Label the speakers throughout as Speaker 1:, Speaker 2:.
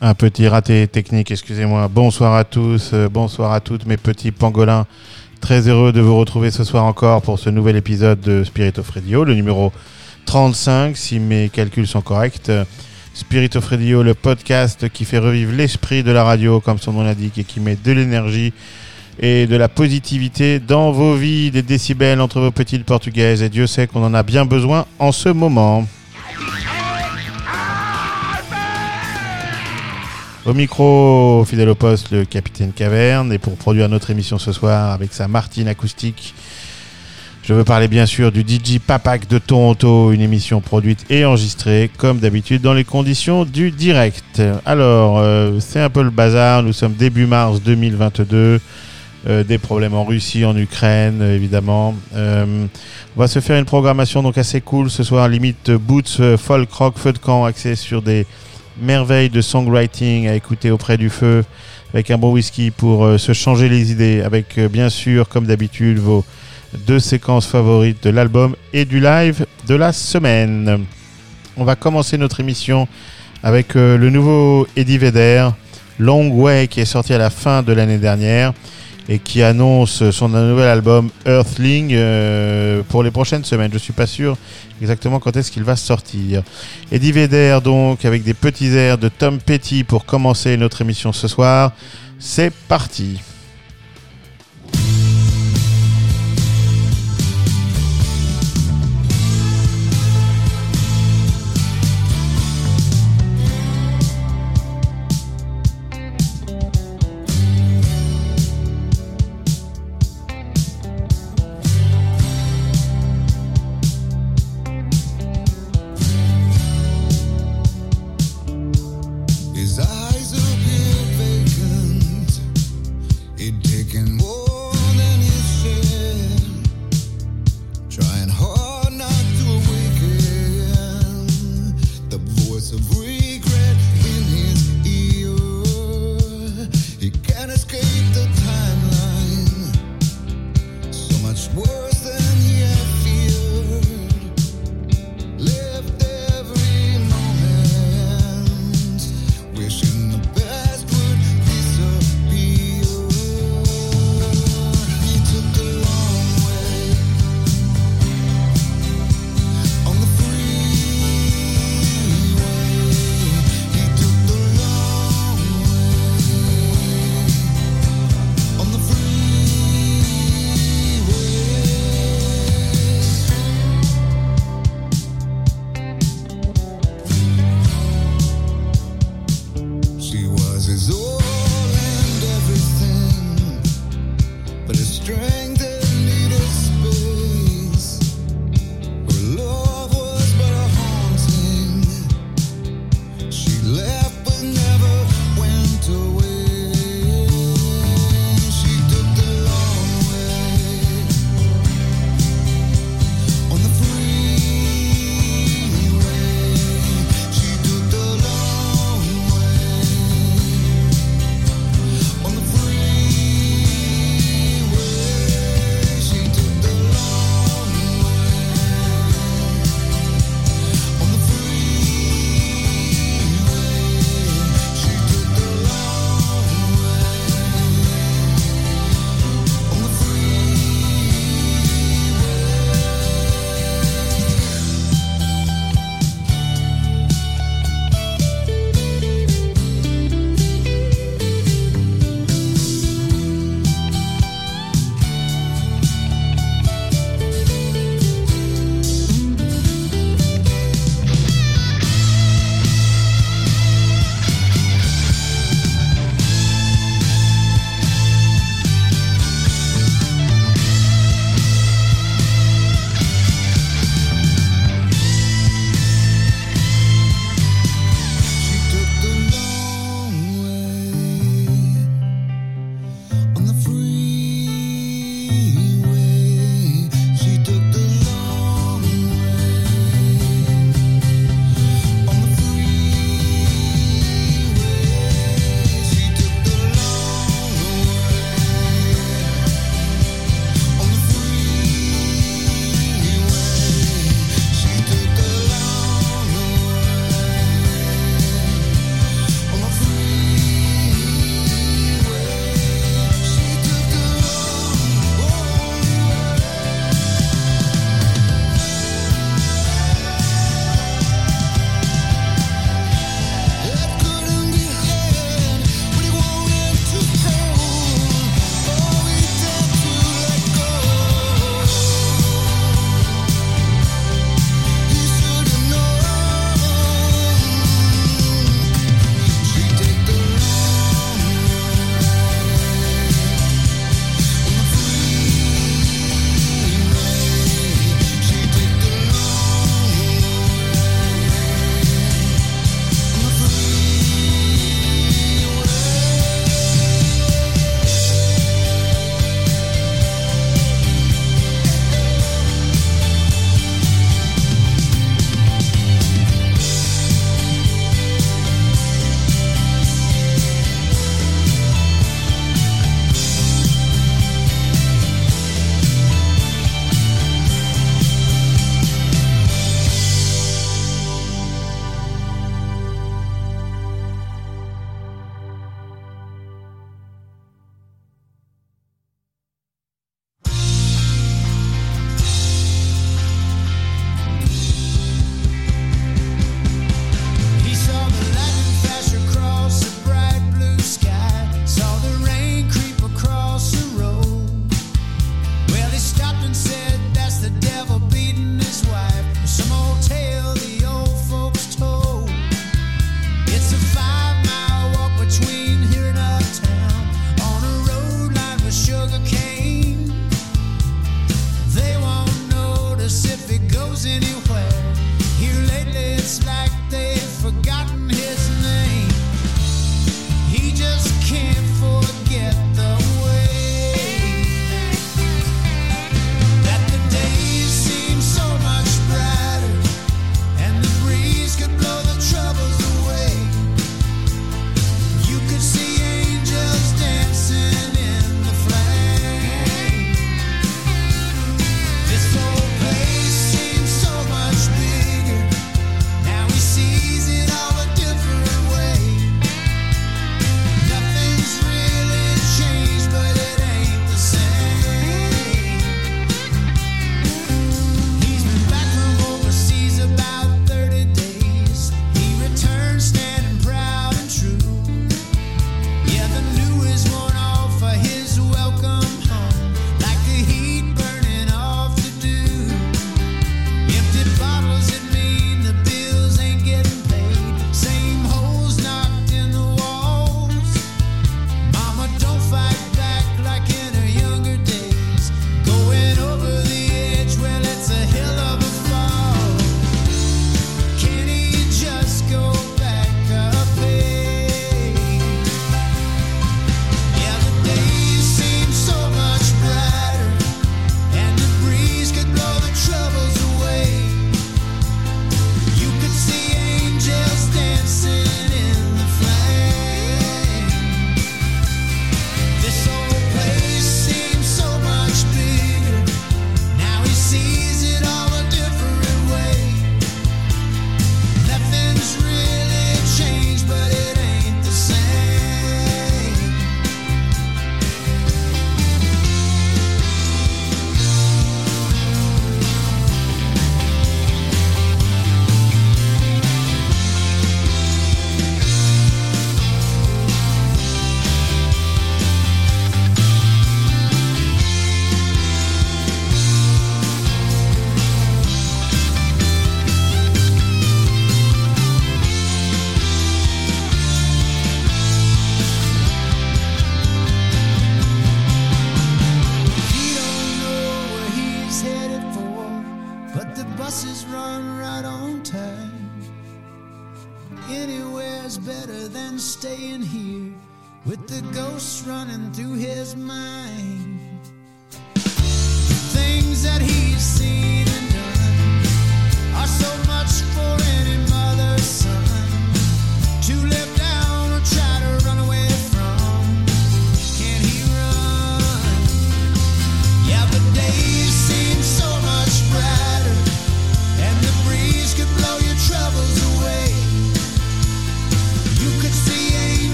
Speaker 1: Un petit raté technique, excusez-moi. Bonsoir à tous, euh, bonsoir à toutes mes petits pangolins. Très heureux de vous retrouver ce soir encore pour ce nouvel épisode de Spirit of Radio, le numéro 35 si mes calculs sont corrects. Spirit of Radio, le podcast qui fait revivre l'esprit de la radio comme son nom l'indique et qui met de l'énergie et de la positivité dans vos vies, des décibels entre vos petites portugaises et Dieu sait qu'on en a bien besoin en ce moment. Au micro, fidèle au poste, le capitaine Caverne. Et pour produire notre émission ce soir avec sa Martine acoustique, je veux parler bien sûr du DJ Papak de Toronto, une émission produite et enregistrée comme d'habitude dans les conditions du direct. Alors, euh, c'est un peu le bazar. Nous sommes début mars 2022. Euh, des problèmes en Russie, en Ukraine, euh, évidemment. Euh, on va se faire une programmation donc assez cool ce soir, limite boots, folk rock, feu de camp, axé sur des merveilles de songwriting à écouter auprès du feu, avec un bon whisky pour se changer les idées, avec bien sûr, comme d'habitude, vos deux séquences favorites de l'album et du live de la semaine. On va commencer notre émission avec le nouveau Eddie Vedder, Long Way, qui est sorti à la fin de l'année dernière et qui annonce son nouvel album Earthling euh, pour les prochaines semaines. Je suis pas sûr exactement quand est-ce qu'il va sortir. Eddie Vedder donc avec des petits airs de Tom Petty pour commencer notre émission ce soir. C'est parti.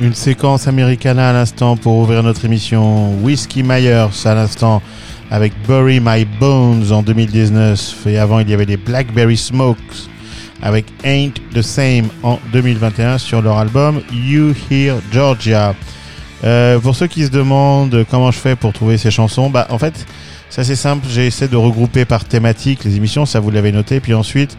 Speaker 1: Une séquence Americana à l'instant pour ouvrir notre émission. Whiskey Myers à l'instant avec Bury My Bones en 2019. Et avant, il y avait les Blackberry Smokes avec Ain't the Same en 2021 sur leur album You Hear Georgia. Euh, pour ceux qui se demandent comment je fais pour trouver ces chansons, bah en fait c'est assez simple. J'essaie de regrouper par thématique les émissions, ça vous l'avez noté. Puis ensuite,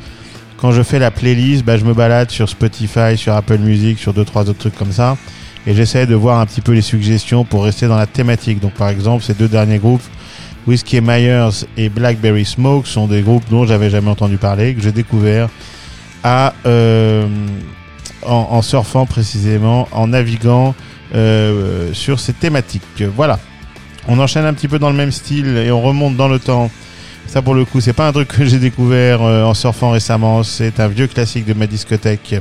Speaker 1: quand je fais la playlist, bah, je me balade sur Spotify, sur Apple Music, sur deux trois autres trucs comme ça, et j'essaie de voir un petit peu les suggestions pour rester dans la thématique. Donc par exemple, ces deux derniers groupes, Whiskey Myers et Blackberry Smoke, sont des groupes dont j'avais jamais entendu parler, que j'ai découvert à euh, en, surfant précisément, en naviguant euh, sur ces thématiques. Voilà. On enchaîne un petit peu dans le même style et on remonte dans le temps. Ça pour le coup, c'est pas un truc que j'ai découvert euh, en surfant récemment, c'est un vieux classique de ma discothèque.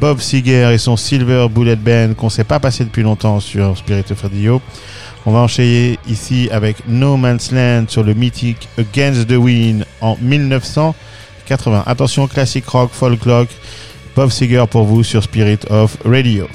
Speaker 1: Bob Seger et son Silver Bullet Band qu'on sait pas passer depuis longtemps sur Spirit of Radio. On va enchaîner ici avec No Man's Land sur le mythique Against the Wind en 1980. Attention, classique rock, folk rock. Bob Seger pour vous sur Spirit of Radio.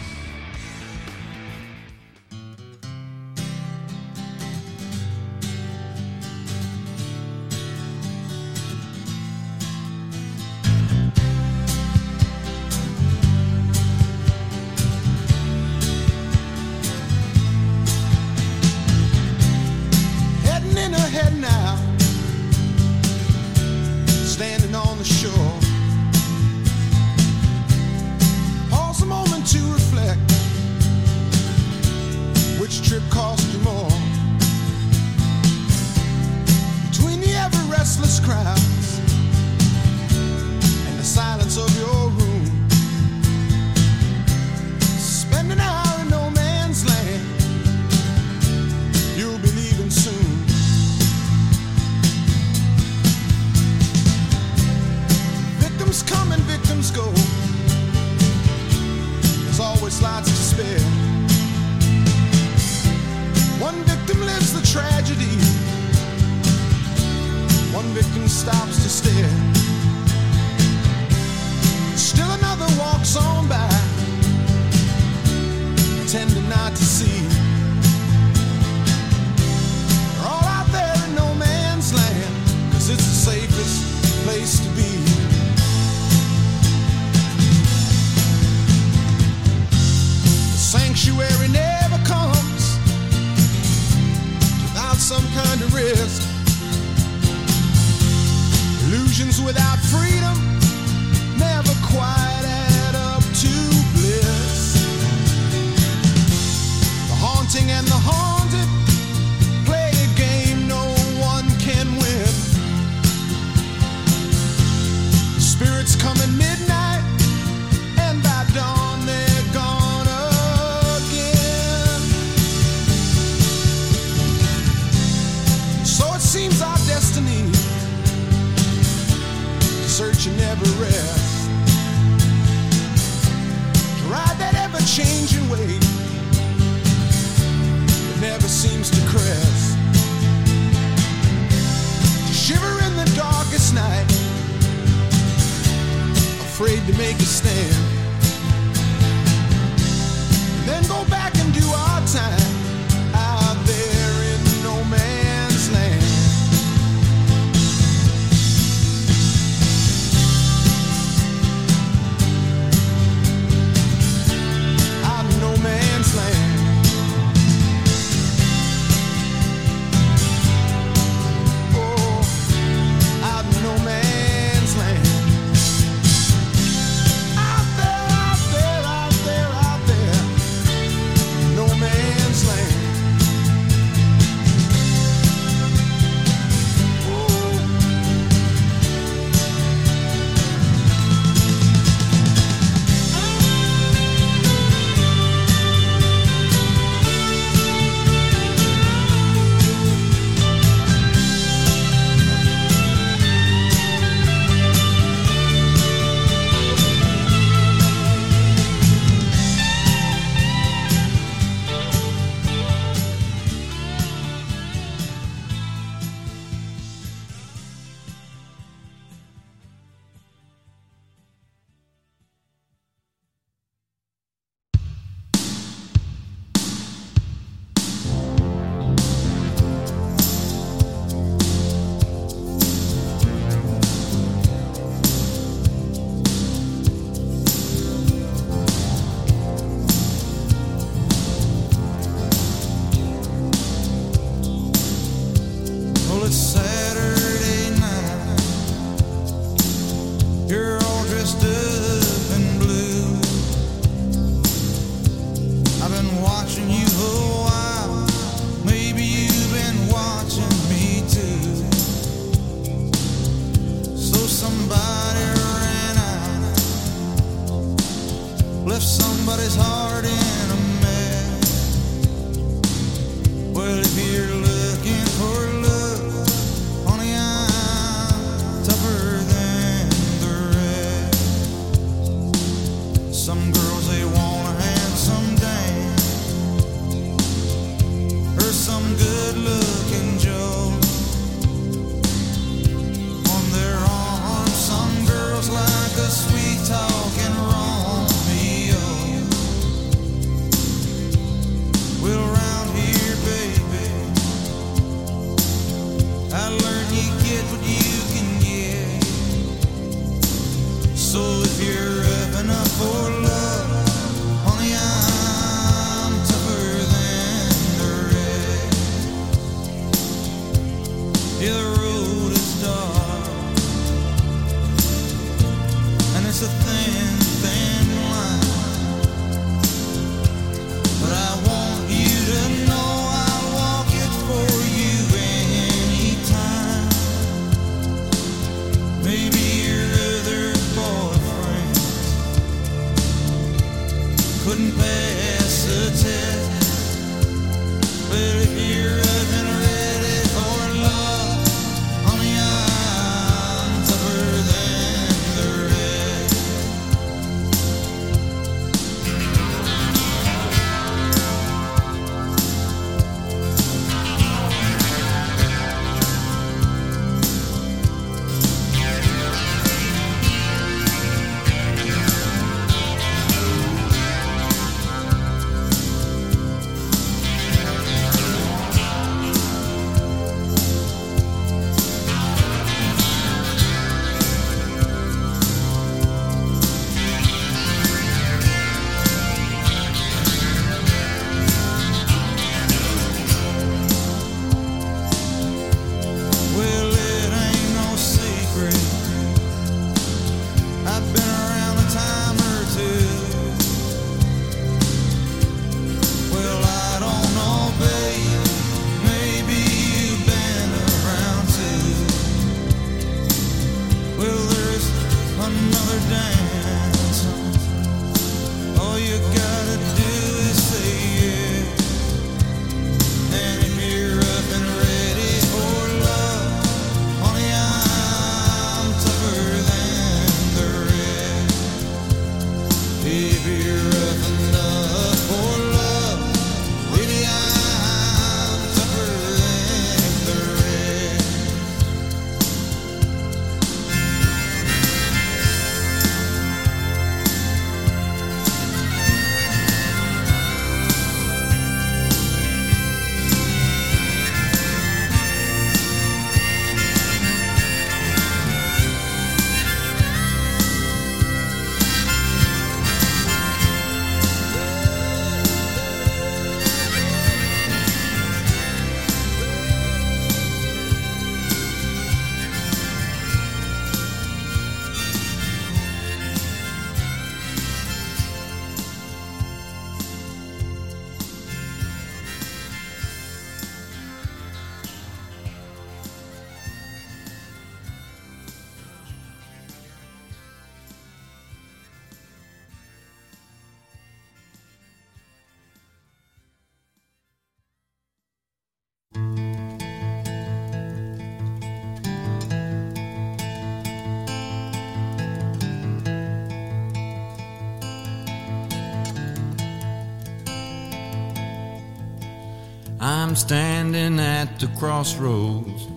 Speaker 2: standing at the
Speaker 3: crossroads.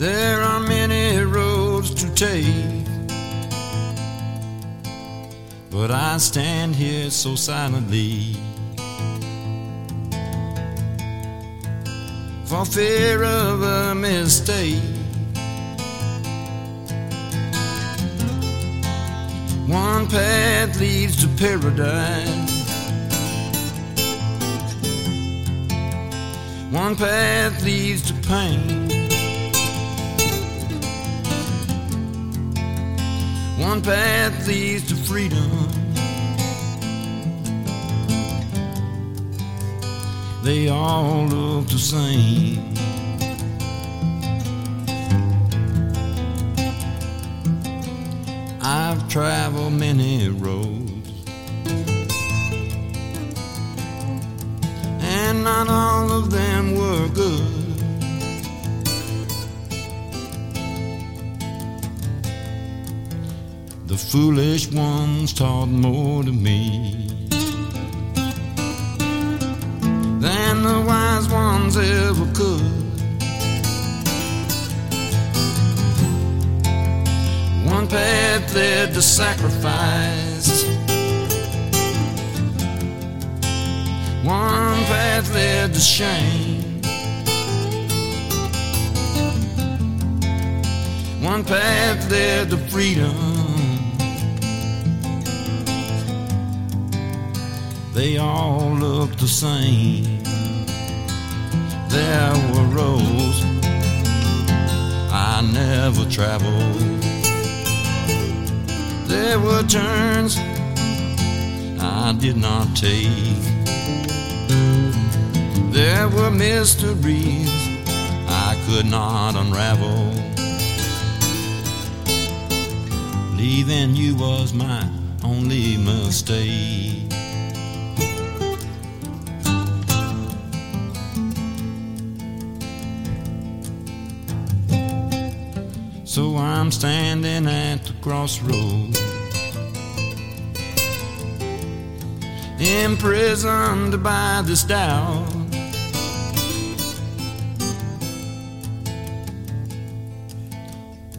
Speaker 3: There are many roads to take, but I stand here so silently. For fear of a mistake, one path leads to paradise. One path leads to pain. One path leads to freedom. They all look the same. I've traveled many roads. The foolish ones taught more to me than the wise ones ever could. One path led to sacrifice. One path led to shame. One path led to freedom. They all looked the same. There were roads I never traveled. There were turns I did not take. There were mysteries I could not unravel. Leaving you was my only mistake. I'm standing at the crossroads, imprisoned by this doubt.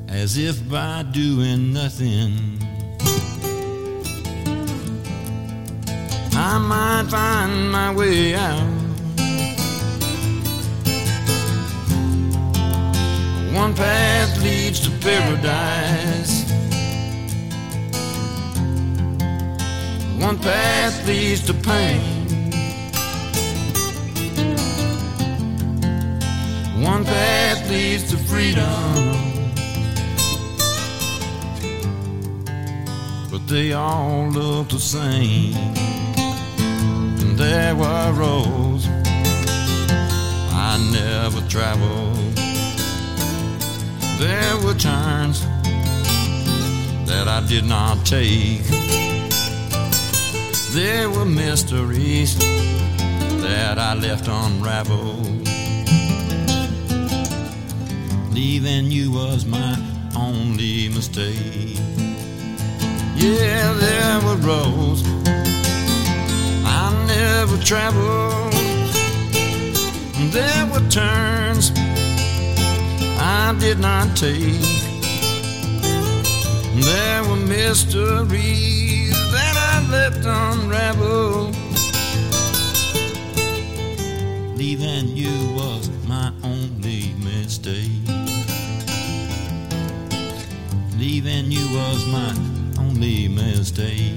Speaker 3: As if by doing nothing, I might find my way out. One path leads paradise. One path leads to pain. One path leads to freedom. But they all look the same. And there were roads I never traveled. There were turns that I did not take. There were mysteries that I left unraveled. Leaving you was my only mistake. Yeah, there were roads I never traveled. There were turns I did not take. There were mysteries that I left unraveled. Leaving you was my only mistake. Leaving you was my only mistake.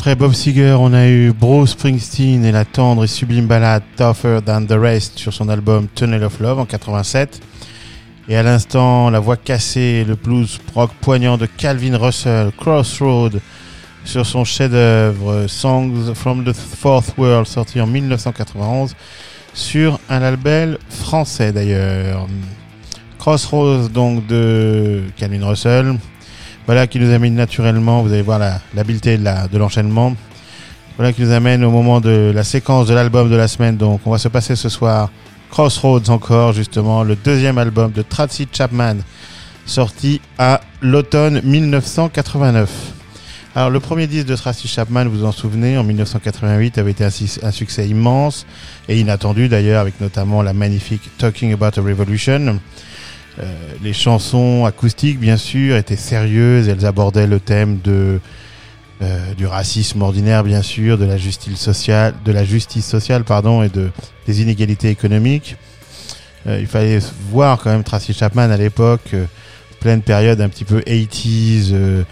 Speaker 1: Après Bob Seger, on a eu Bruce Springsteen et la tendre et sublime ballade Tougher Than the Rest sur son album Tunnel of Love en 87. Et à l'instant, la voix cassée le blues rock poignant de Calvin Russell, Crossroad, sur son chef-d'œuvre Songs from the Fourth World, sorti en 1991, sur un label français d'ailleurs. Crossroads donc de Calvin Russell. Voilà qui nous amène naturellement, vous allez voir l'habileté de l'enchaînement. Voilà qui nous amène au moment de la séquence de l'album de la semaine. Donc on va se passer ce soir Crossroads encore, justement, le deuxième album de Tracy Chapman, sorti à l'automne 1989. Alors le premier disque de Tracy Chapman, vous vous en souvenez, en 1988 avait été un succès immense et inattendu d'ailleurs, avec notamment la magnifique Talking About a Revolution. Euh, les chansons acoustiques, bien sûr, étaient sérieuses. Elles abordaient le thème de euh, du racisme ordinaire, bien sûr, de la justice sociale, de la justice sociale, pardon, et de des inégalités économiques. Euh, il fallait voir quand même Tracy Chapman à l'époque, euh, pleine période un petit peu 80s, euh,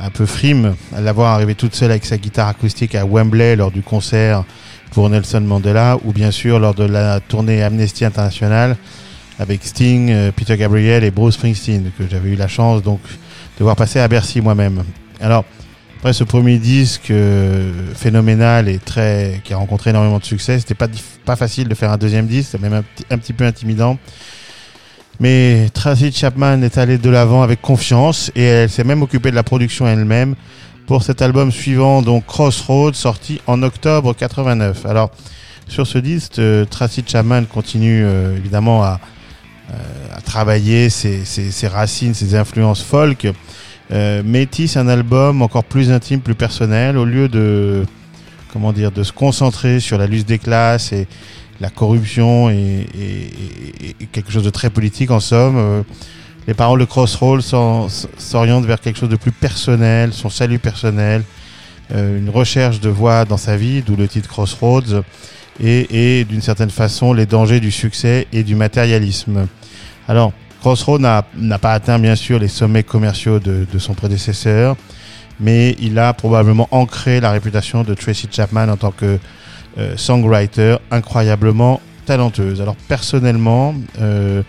Speaker 1: un peu frime, à l'avoir arrivé toute seule avec sa guitare acoustique à Wembley lors du concert pour Nelson Mandela, ou bien sûr lors de la tournée Amnesty International avec Sting, euh, Peter Gabriel et Bruce Springsteen, que j'avais eu la chance donc de voir passer à Bercy moi-même. Alors, après ce premier disque euh, phénoménal et très qui a rencontré énormément de succès, c'était pas pas facile de faire un deuxième disque, c'était même un, un petit peu intimidant. Mais Tracy Chapman est allée de l'avant avec confiance et elle s'est même occupée de la production elle-même pour cet album suivant, donc Crossroads, sorti en octobre 89. Alors, sur ce disque, euh, Tracy Chapman continue euh, évidemment à, à travailler ses, ses- ses racines, ses influences folk, euh, mais tisse un album encore plus intime, plus personnel, au lieu de comment dire, de se concentrer sur la lutte des classes et la corruption et, et- et- quelque chose de très politique en somme. euh, les paroles de Crossroads s'orientent vers quelque chose de plus personnel, son salut personnel, euh, une recherche de voix dans sa vie, d'où le titre Crossroads, et, et d'une certaine façon les dangers du succès et du matérialisme. Alors, Crossroads n'a n'a pas atteint bien sûr les sommets commerciaux de, de son prédécesseur, mais il a probablement ancré la réputation de Tracy Chapman en tant que euh, songwriter incroyablement talenteuse. Alors personnellement, euh,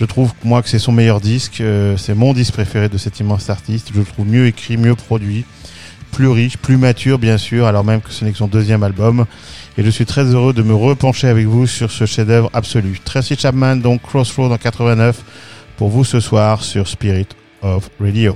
Speaker 1: je trouve moi que c'est son meilleur disque, euh, c'est mon disque préféré de cet immense artiste. Je le trouve mieux écrit, mieux produit, plus riche, plus mature bien sûr, alors même que ce n'est que son deuxième album. Et je suis très heureux de me repencher avec vous sur ce chef-d'œuvre absolu. Tracy Chapman, donc Crossroads en 89, pour vous ce soir sur Spirit of Radio.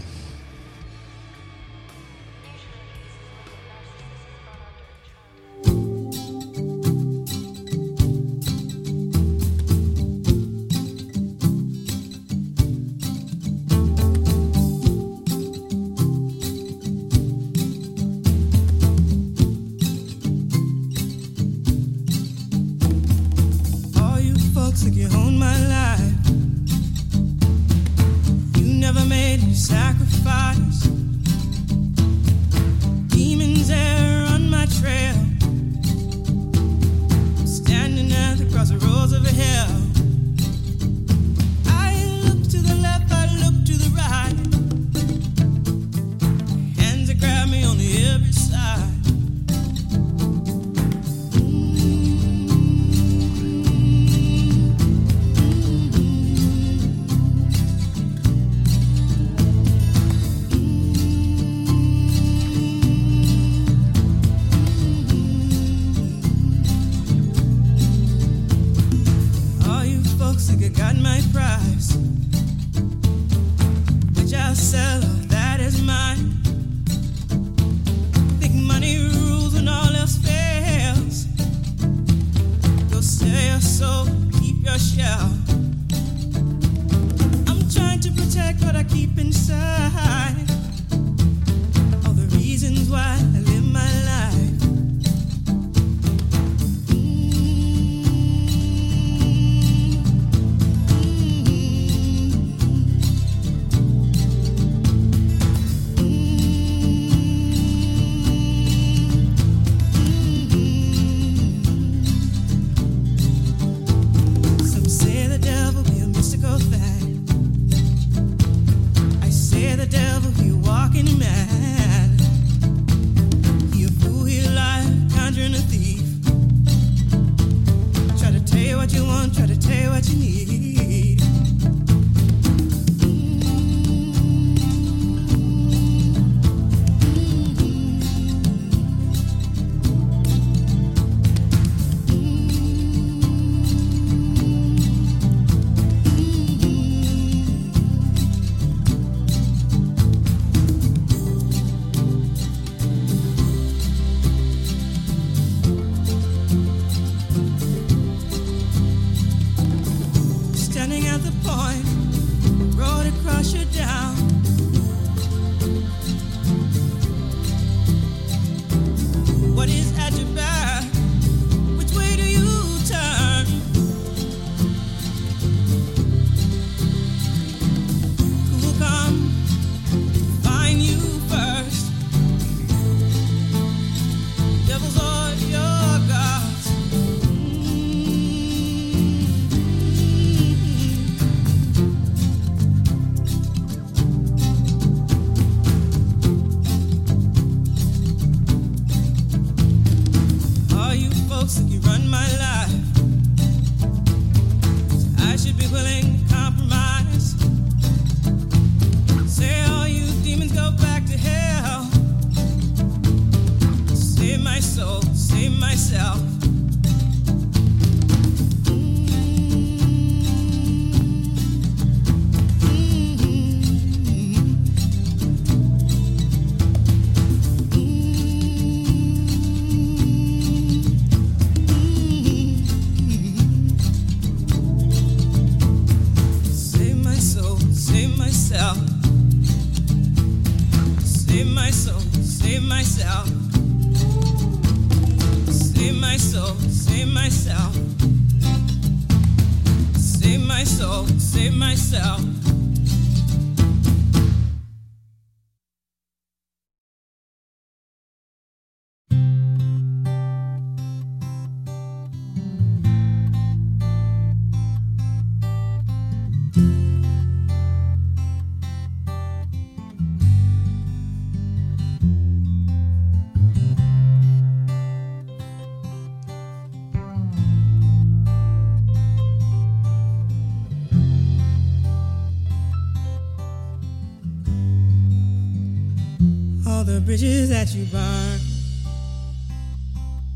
Speaker 4: bridges that you burn.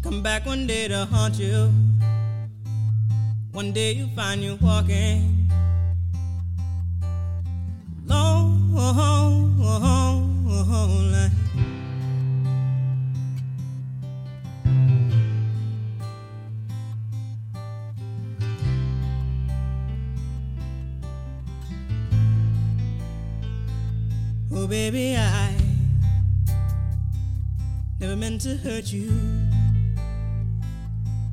Speaker 4: Come back one day to haunt you. One day you find you walking. Long, long, long, long line. Oh, baby, I intend to hurt you.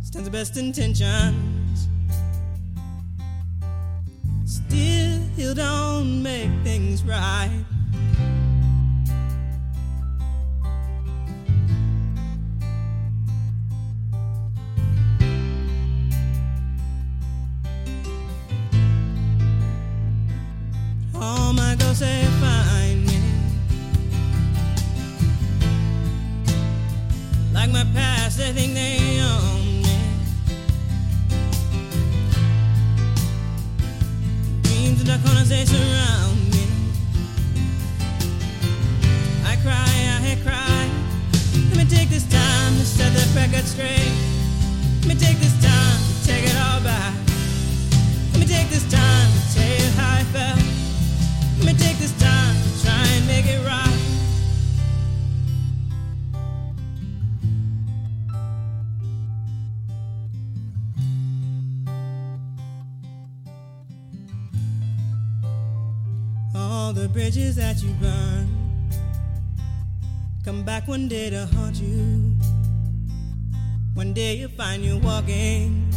Speaker 4: stand the best intentions. Still, don't make things right. that you burn come back one day to haunt you. One day you'll find you walking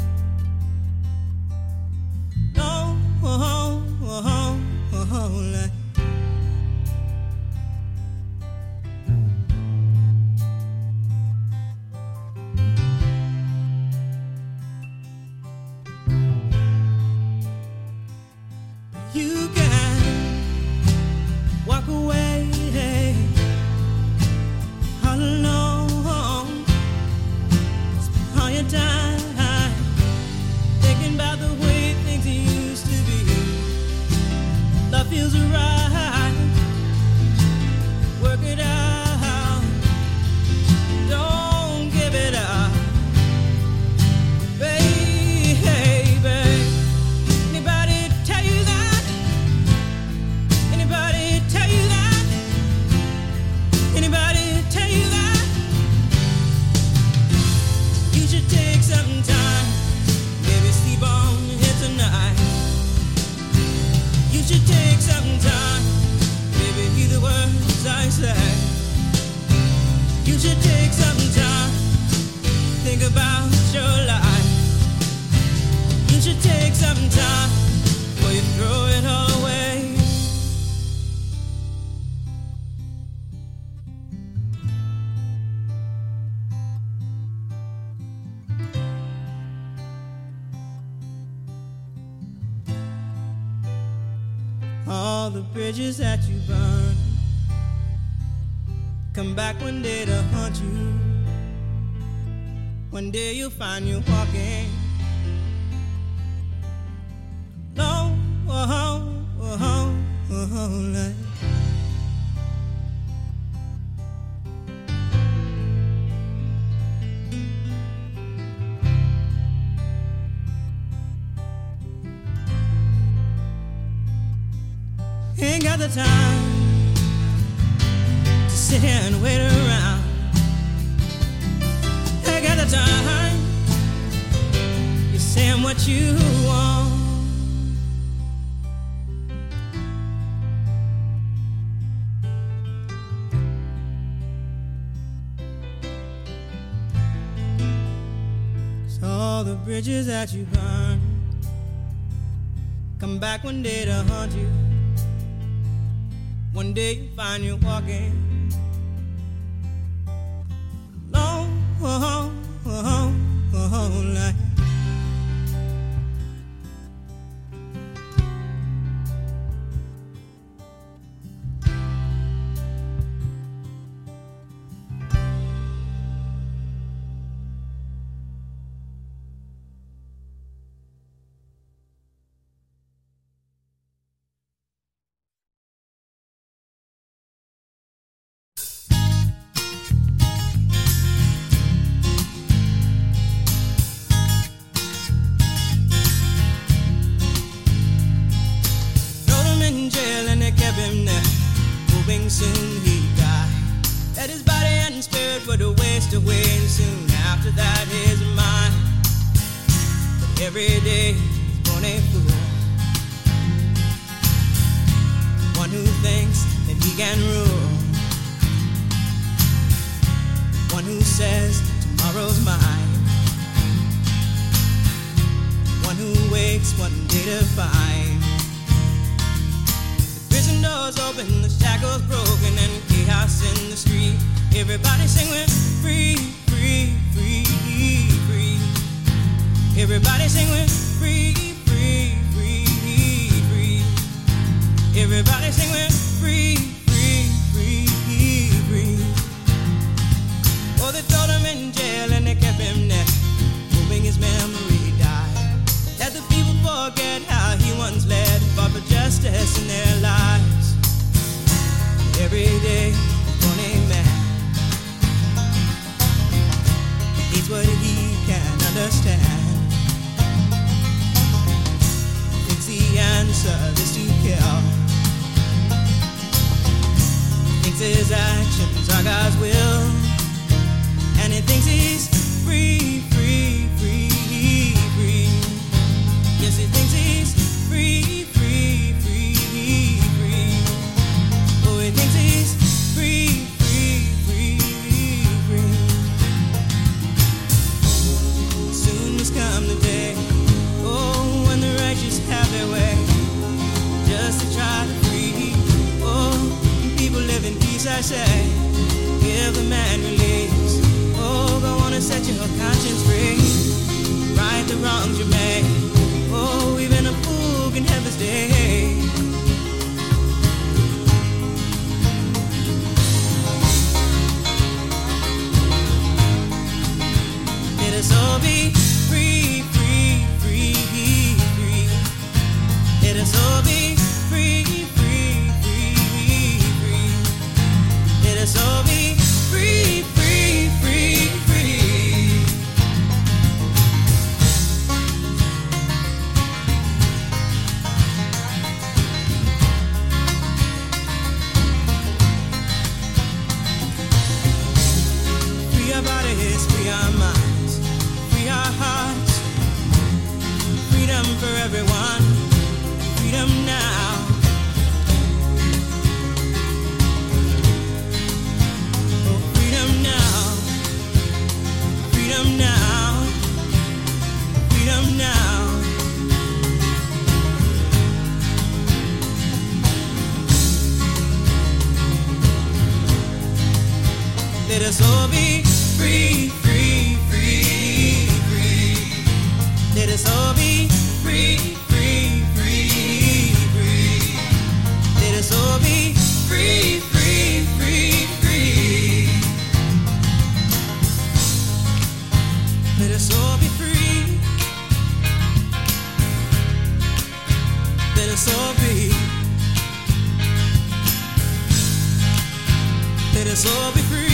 Speaker 4: all the bridges that you burn, Come back one day to haunt you. One day you find you walking alone, Us all be free.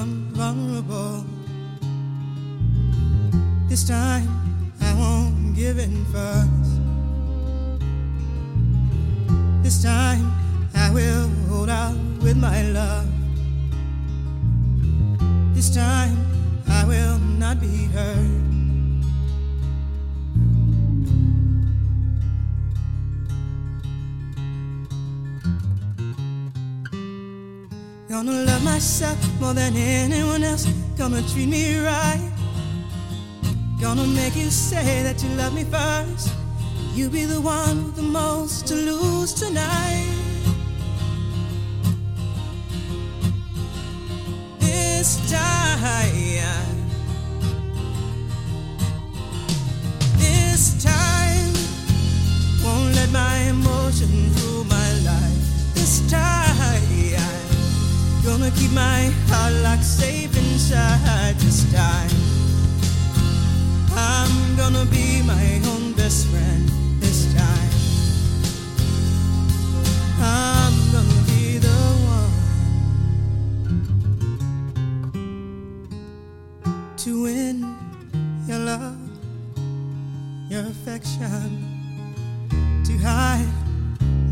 Speaker 2: I'm
Speaker 4: vulnerable. This time I won't give in first. This time I will hold out with my love. This time I will not be hurt. Myself more than anyone else. Gonna treat me right. Gonna make you say that you love me first. You be the one with the most to lose tonight. This time, this time, won't let my emotions rule my life. This time, gonna keep my heart locked safe inside. This time, I'm gonna be my own best friend. This time, I'm gonna be the one to win your love, your affection, to hide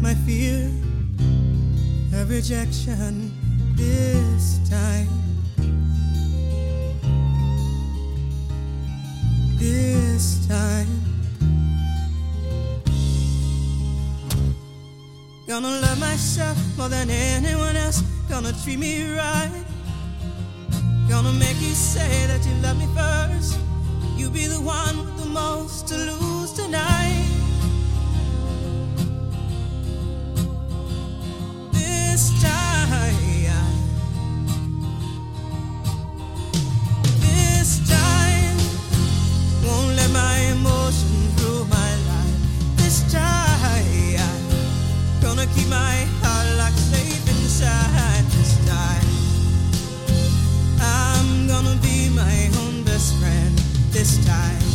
Speaker 4: my fear of rejection this time. This time. Gonna love myself more than anyone else. Gonna treat me right. Gonna make you say that you love me first. You be the one with the most to lose tonight. This time.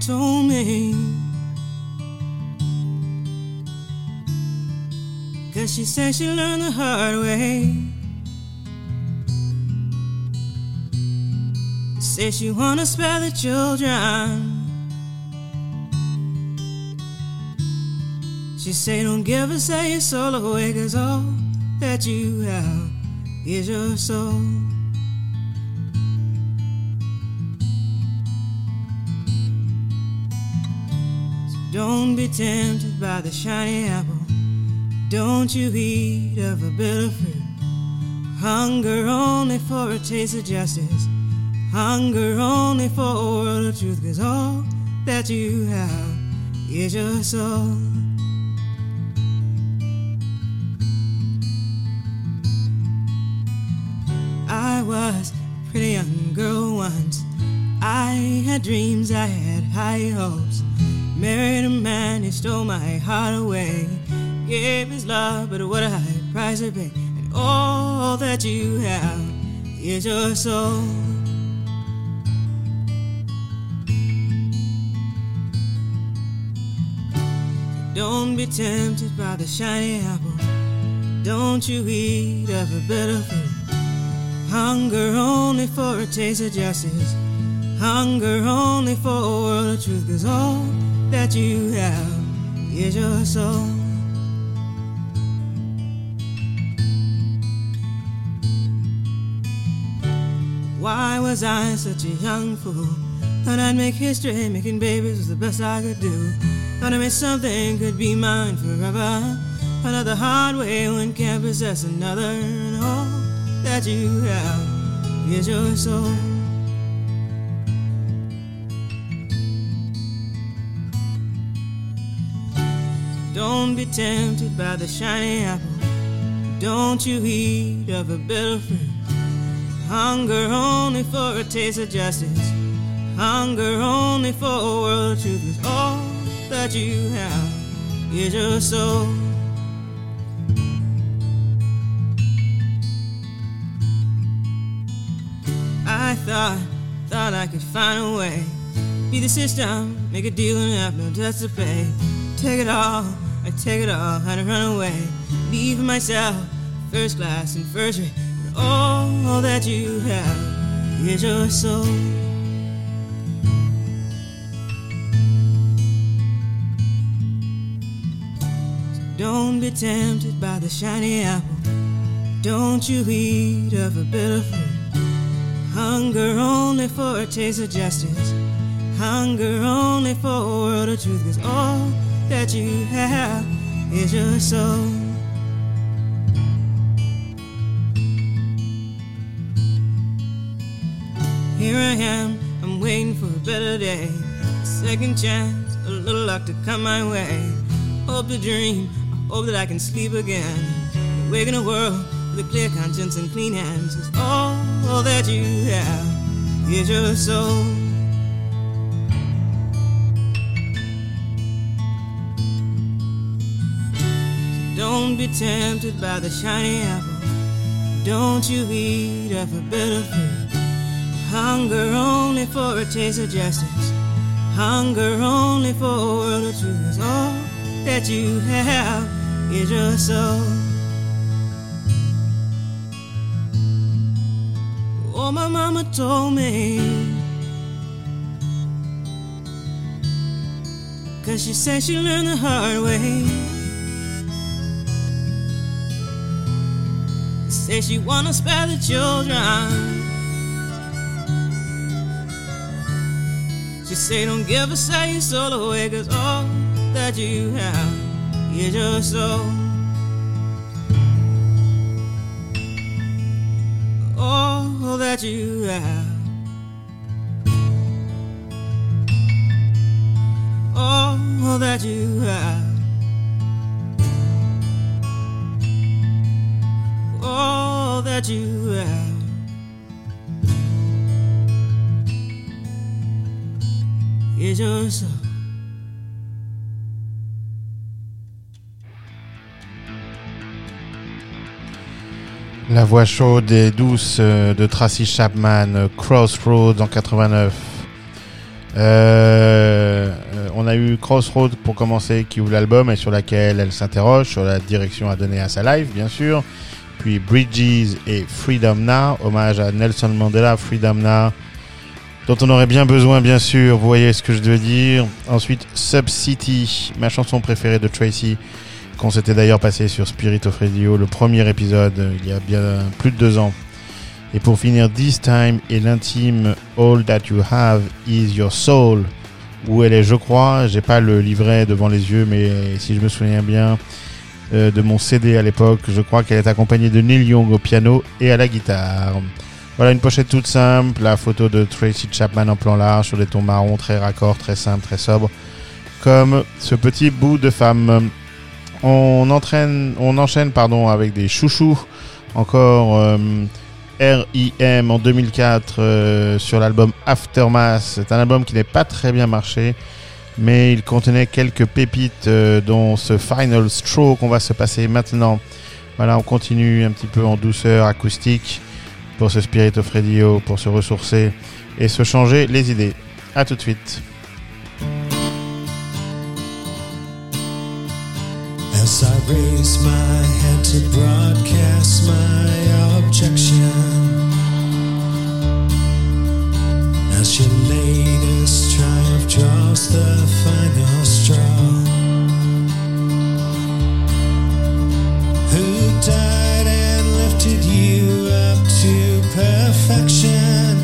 Speaker 4: Told me. Cause she said she learned the hard way. Say she wanna spare the children. She say don't give a say your soul away Cause all that you have is your soul Don't be tempted by the shiny apple Don't you eat of a bitter fruit Hunger only for a taste of justice Hunger only for a world of truth Cause all that you have is your soul I was a pretty young girl once. I had dreams, I had high hopes. Married a man who stole my heart away. Gave his love, but what a high price to pay. And all that you have is your soul. Don't be tempted by the shiny apple. Don't you eat of a bitter fruit. Hunger only for a taste of justice. Hunger only for a world of truth. Cause all that you have is your soul. Why was I such a young fool? Thought I'd make history, making babies was the best I could do. Thought I made something could be mine forever. The hard way one can't possess another, and all that you have is your soul. Don't be tempted by the shiny apple. Don't you eat of a bitter fruit. Hunger only for a taste of justice. Hunger only for a world of truth. 'Cause all that you have is your soul. I thought, thought I could find a way. Be the system, make a deal and have no debts to pay. Take it all, I take it all, to run away. Leave myself, first class and first rate. But all that you have is your soul. Don't be tempted by the shiny apple. Don't you eat of a bitter fruit. Hunger only for a taste of justice. Hunger only for a world of truth. Cause all that you have is your soul. Here I am, I'm waiting for a better day. A second chance, a little luck to come my way. Hope to dream, I hope that I can sleep again. Awake in a world with a clear conscience and clean hands. Cause all that you have is your soul. Don't be tempted by the shiny apple. Don't you eat of a bitter fruit. Hunger only for a taste of justice. Hunger only for a world of truth. all that you have is your soul. Oh, my mama told me. Cause she said she learned the hard way. Say she wanna spare the children. She say don't give a say your soul away Cause all that you have is your soul. All that you have. All that you have
Speaker 1: La voix chaude et douce euh, de Tracy Chapman, euh, Crossroads en 89. Euh, on a eu Crossroads pour commencer, qui ouvre l'album et sur laquelle elle s'interroge sur la direction à donner à sa live, bien sûr. Puis Bridges et Freedom Now, hommage à Nelson Mandela, Freedom Now, dont on aurait bien besoin, bien sûr. Vous voyez ce que je veux dire. Ensuite, Sub City, ma chanson préférée de Tracy, qu'on s'était d'ailleurs passé sur Spirit of Radio, le premier épisode, il y a bien plus de deux ans. Et pour finir, This Time et l'intime All That You Have Is Your Soul, où elle est, je crois, j'ai pas le livret devant les yeux, mais si je me souviens bien euh, de mon CD à l'époque, je crois qu'elle est accompagnée de Neil Young au piano et à la guitare. Voilà une pochette toute simple, la photo de Tracy Chapman en plan large sur des tons marrons, très raccord, très simple, très sobre, comme ce petit bout de femme. On entraîne, on enchaîne pardon avec des chouchous, encore euh, R.I.M. en 2004 euh, sur l'album Aftermath. C'est un album qui n'est pas très bien marché, mais il contenait quelques pépites, euh, dont ce Final Straw qu'on va se passer maintenant. Voilà, on continue un petit peu en douceur acoustique pour ce Spirit of Radio, pour se ressourcer et se changer les idées. A tout de suite.
Speaker 5: As I raise my to broadcast my objection, as your latest draws the final straw, who died and lifted you up to perfection?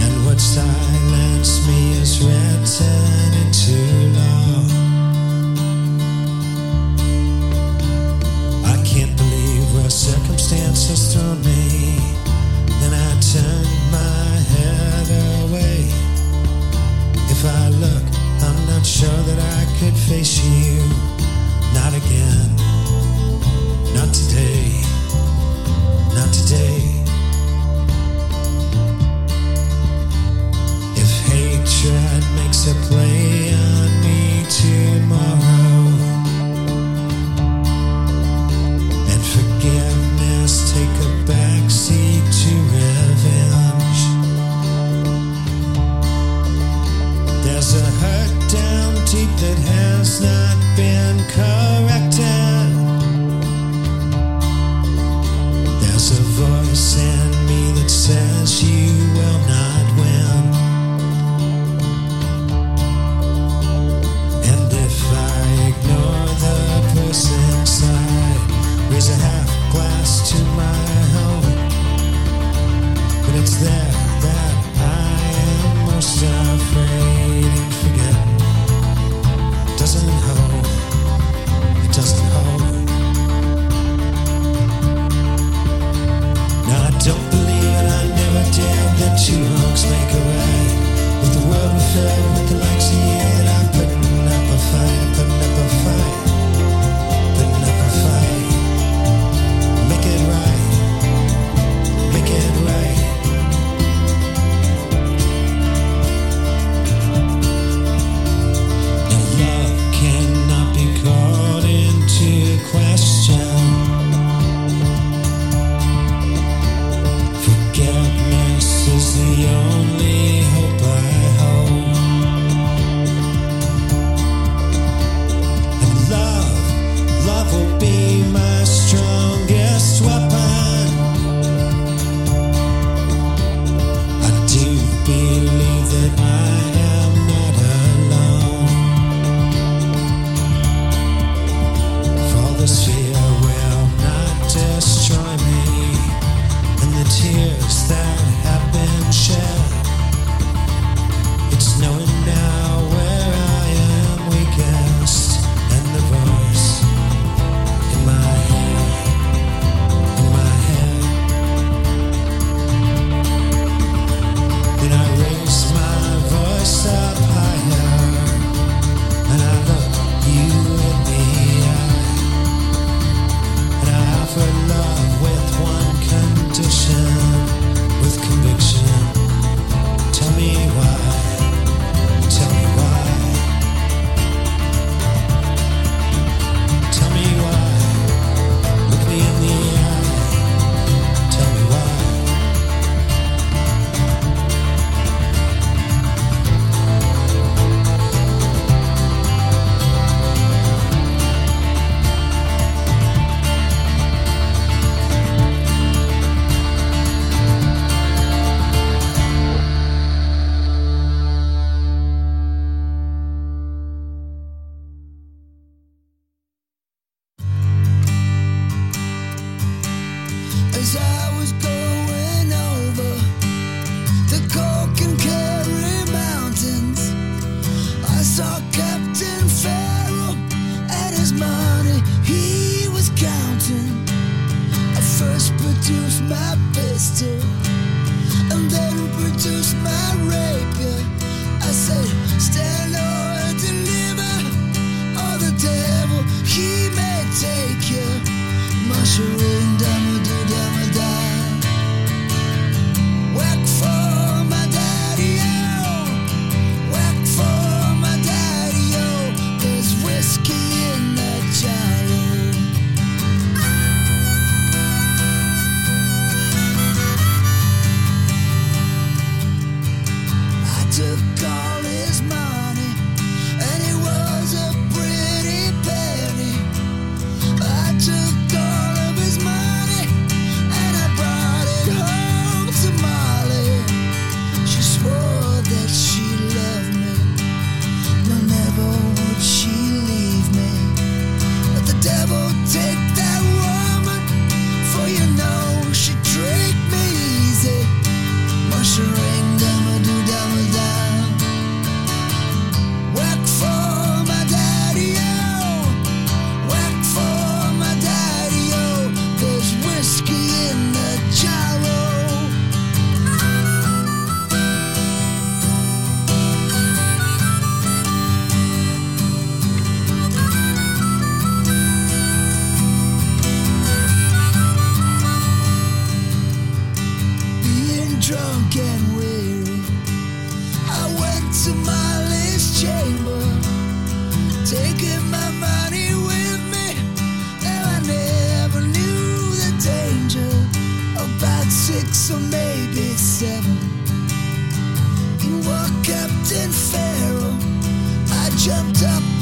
Speaker 5: And what silenced me is written into law. I can't believe where circumstances thrown me. Then I turn If I look, I'm not sure that I could face you. Not again. Not today. Not today. If hatred makes a play not been corrected.
Speaker 2: Captain Pharaoh. I jumped up,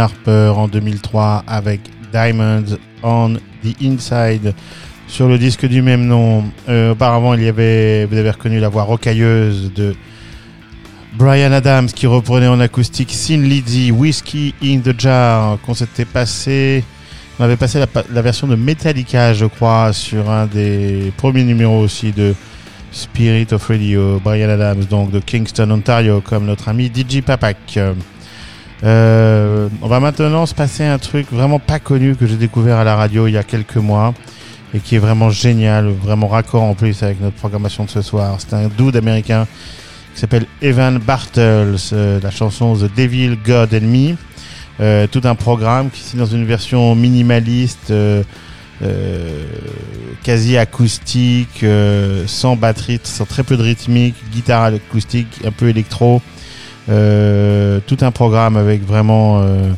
Speaker 1: Harper en 2003 avec Diamonds on the Inside sur le disque du même nom. Euh, auparavant, il y avait, vous avez reconnu la voix rocailleuse de Brian Adams qui reprenait en acoustique Sin Lizzy, Whiskey in the Jar, qu'on s'était passé. On avait passé la, version de Metallica, je crois, sur un des premiers numéros aussi de Spirit of Radio, Brian Adams, donc de Kingston, Ontario, comme notre ami DJ Papak. Euh, on va maintenant se passer un truc vraiment pas connu que j'ai découvert à la radio il y a quelques mois et qui est vraiment génial, vraiment raccord en plus avec notre programmation de ce soir. C'est un dude américain qui s'appelle Evan Bartels, euh, la chanson The Devil, God and Me. Euh, tout un programme qui dans une version minimaliste, euh, quasi acoustique, sans batterie, sans très peu de rythmique, guitare acoustique, un peu électro. Euh, tout un programme avec vraiment euh,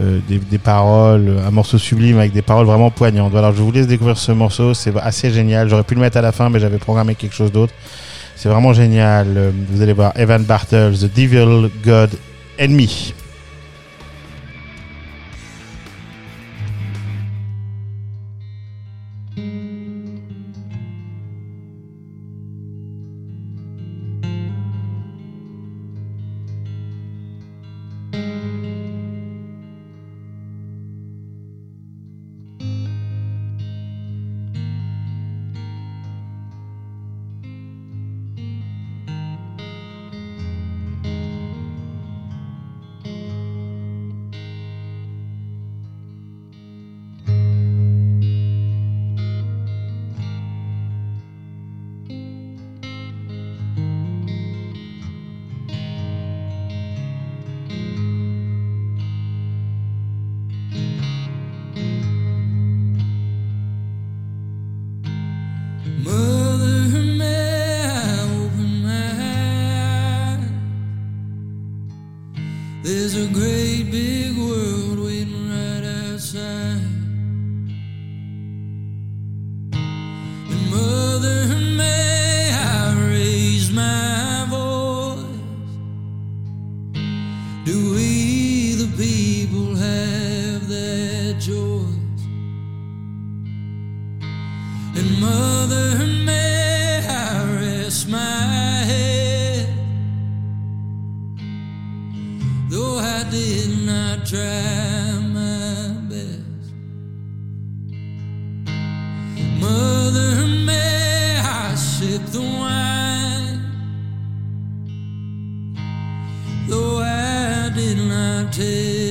Speaker 1: euh, des, paroles, un morceau sublime avec des paroles vraiment poignantes. Alors je vous laisse découvrir ce morceau, c'est assez génial. J'aurais pu le mettre à la fin, mais j'avais programmé quelque chose d'autre. C'est vraiment génial. Vous allez voir Evan Bartels, The Devil, God, Enemy.
Speaker 3: Did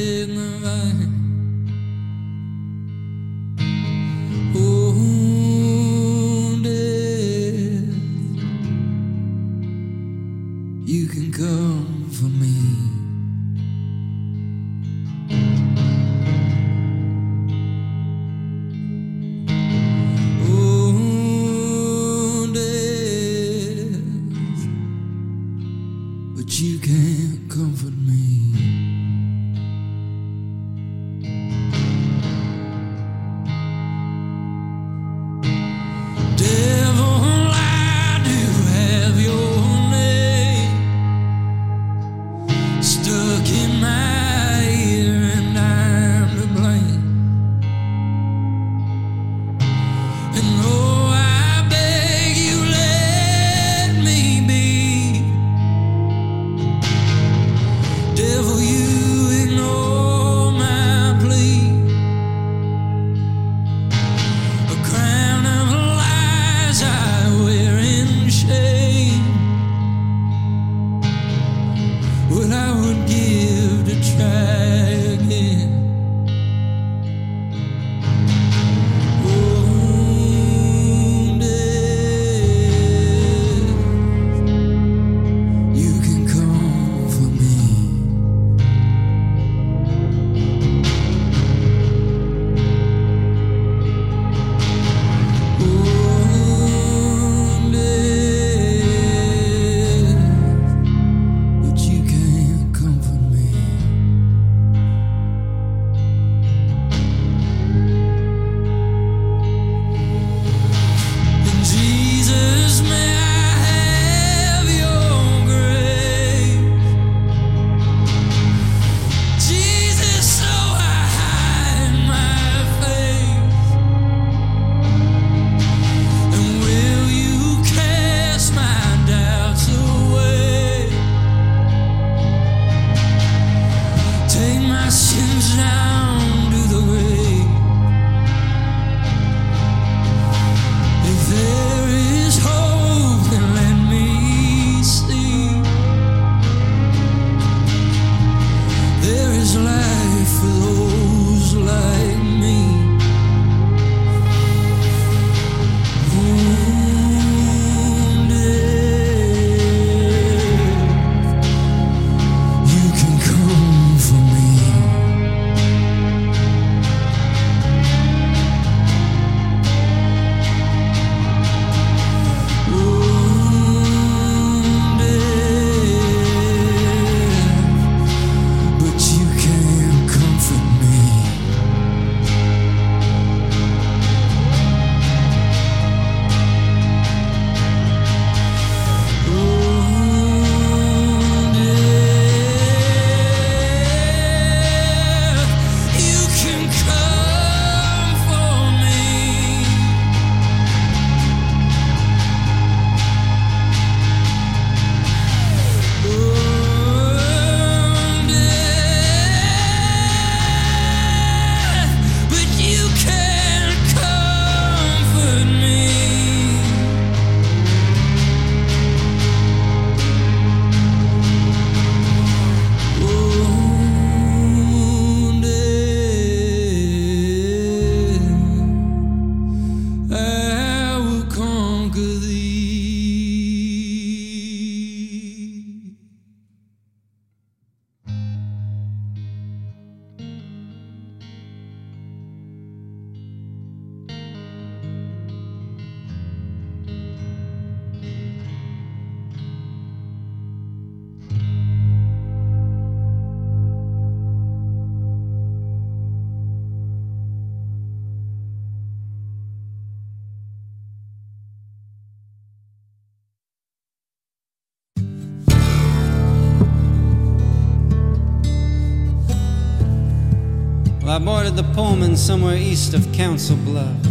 Speaker 3: I
Speaker 6: boarded the Pullman somewhere east of Council Bluffs.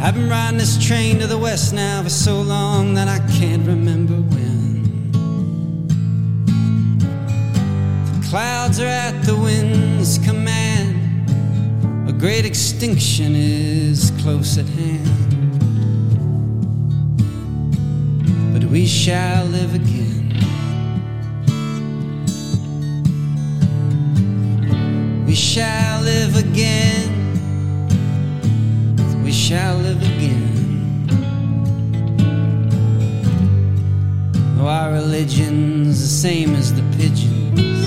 Speaker 6: I've been riding this train to the west now for so long that I can't remember when. The clouds are at the wind's command. A great extinction is close at hand. But we shall live again. Shall live again. We shall live again. Though our religion's the same as the pigeons.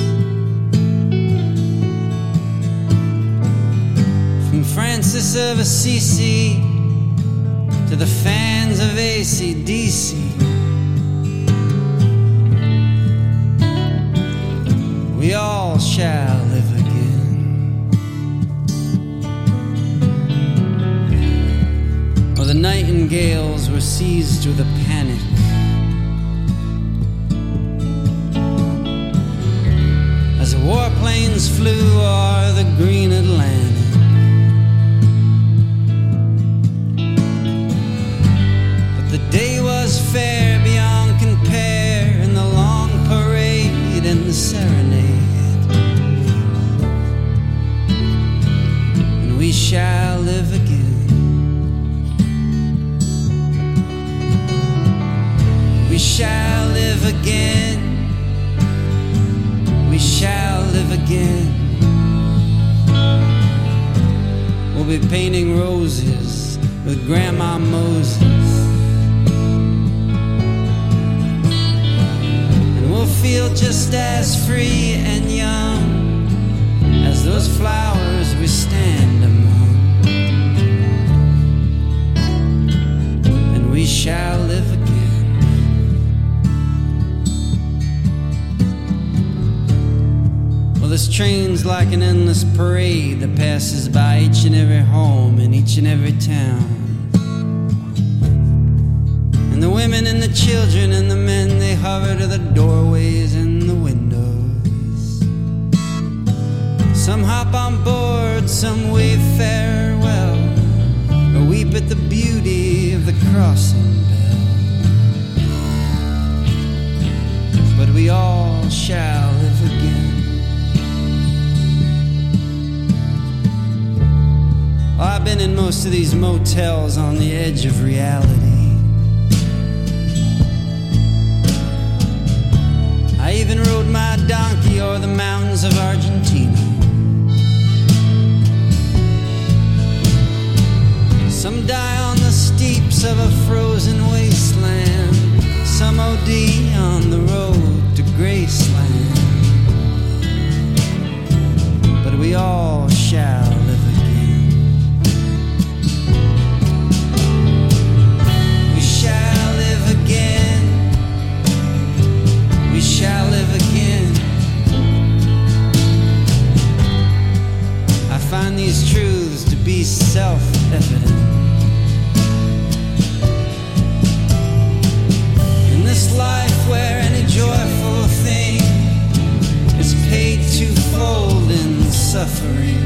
Speaker 6: From Francis of Assisi to the fans of ACDC. We all shall the nightingales were seized with a panic. As the warplanes flew o'er the green Atlantic. But the day was fair beyond compare in the long parade and the serenade. And we shall live again. Shall live again. We shall live again. We'll be painting roses with Grandma Moses. And we'll feel just as free and young as those flowers we stand among. And we shall live again. This train's like an endless parade that passes by each and every home in each and every town. And the women and the children and the men, they hover to the doorways and the windows. Some hop on board, some wave farewell, or weep at the beauty of the crossing bell. But we all shall Oh, I've been in most of these motels on the edge of reality. I even rode my donkey o'er the mountains of Argentina. Some die on the steeps of a frozen wasteland. Some OD on the road to Graceland. But we all shall shall live again. I find these truths to be self evident. In this life where any joyful thing is paid twofold in suffering,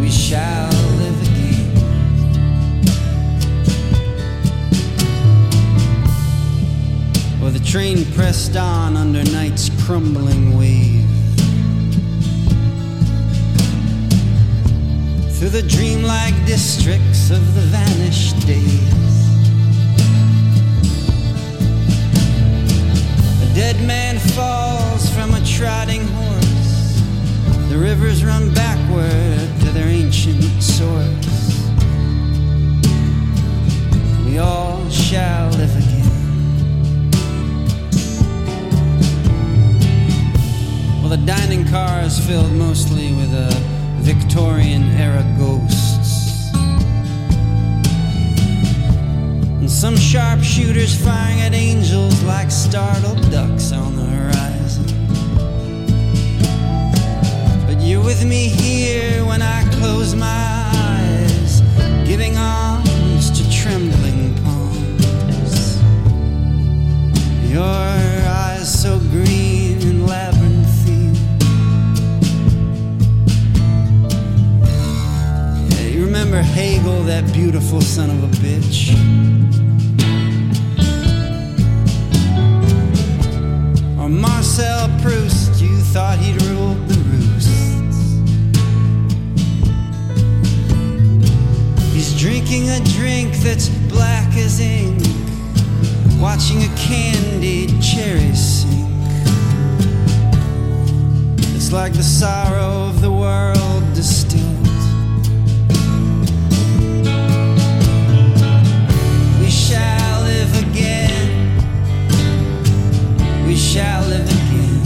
Speaker 6: we shall Or the train pressed on under night's crumbling wave. Through the dreamlike districts of the vanished days. A dead man falls from a trotting horse. The rivers run backward to their ancient source. We all shall live again. Well, the dining car is filled mostly with uh, Victorian era ghosts. And some sharpshooters firing at angels like startled ducks on the horizon. But you're with me here when I close my eyes, giving arms to trembling palms. Your eyes so green remember Hegel, that beautiful son of a bitch? Or Marcel Proust, you thought he'd ruled the roosts. He's drinking a drink that's black as ink, watching a candied cherry sink. It's like the sorrow of the world distilled. Shall live again.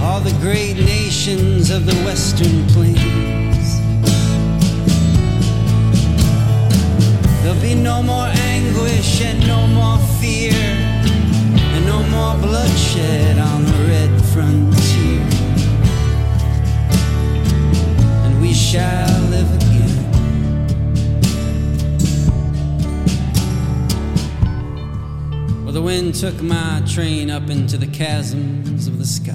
Speaker 6: All the great nations of the Western Plains. There'll be no more anguish and no more fear, and no more bloodshed on the red frontier. And we shall live the wind took my train up into the chasms of the sky.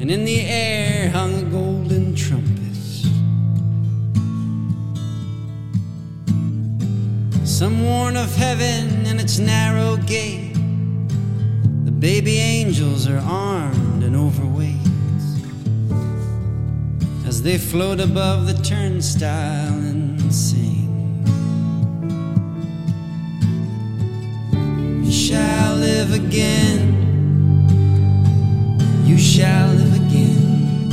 Speaker 6: And in the air hung a golden trumpet. Some warn of heaven and its narrow gate. The baby angels are armed and overweight as they float above the turnstile and sing. Shall live again. You shall live again.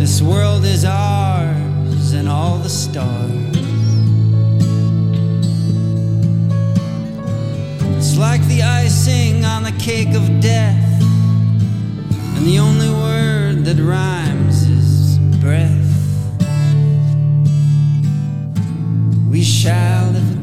Speaker 6: This world is ours and all the stars. It's like the icing on the cake of death. And the only word that rhymes is breath. We shall live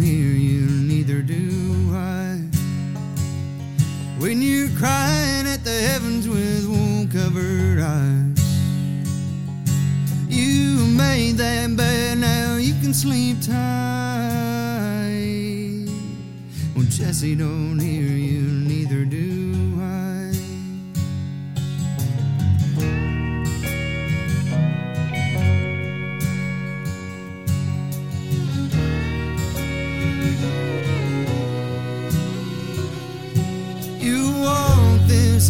Speaker 7: hear you, neither do I. When you're crying at the heavens with wool covered eyes, you made that bed, now you can sleep tight. Well, Jesse, don't hear you, neither do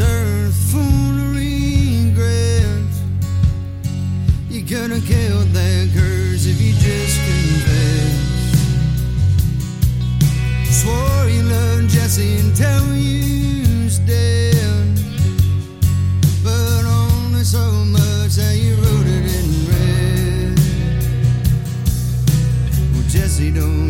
Speaker 7: earth full of regret. You could have killed that curse if you just confessed. Swore you loved Jesse until dead. But only so much that you wrote it in red. Well, Jesse don't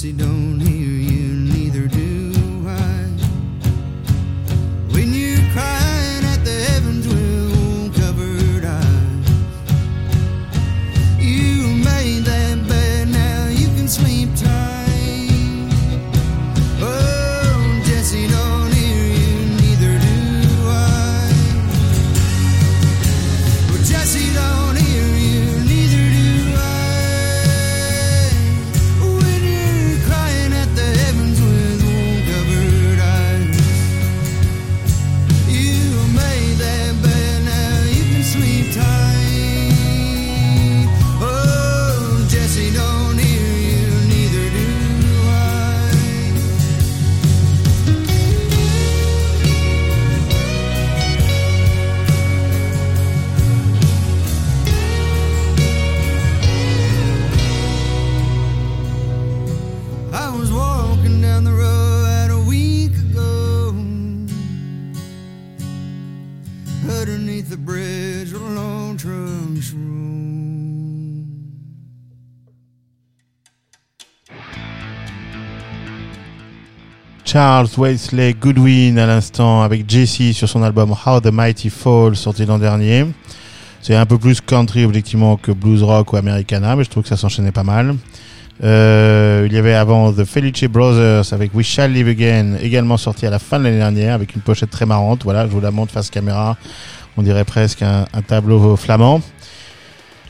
Speaker 7: Jesse don't
Speaker 1: Charles Wesley Goodwin à l'instant avec Jesse sur son album How the Mighty Fall sorti l'an dernier. C'est un peu plus country objectivement que blues rock ou americana, mais je trouve que ça s'enchaînait pas mal. Euh, il y avait avant The Felice Brothers avec We Shall Live Again, également sorti à la fin de l'année dernière avec une pochette très marrante. Voilà, je vous la montre face caméra. On dirait presque un, un tableau flamand.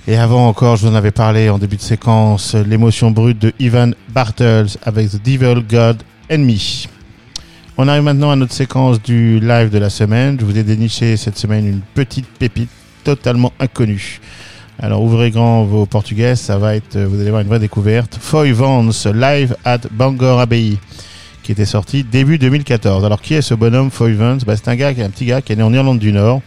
Speaker 1: Et avant encore, je vous en avais parlé en début de séquence, l'émotion brute de Ivan Bartels avec The Devil God Enemy. On arrive maintenant à notre séquence du live de la semaine. Je vous ai déniché cette semaine une petite pépite totalement inconnue. Alors ouvrez grand vos portugais, ça va être, vous allez voir une vraie découverte. Foy Vance live at Bangor Abbey, qui était sorti début 2014. Alors qui est ce bonhomme Foy Vance? Bah, C'est un gars, un petit gars qui est né en Irlande du Nord,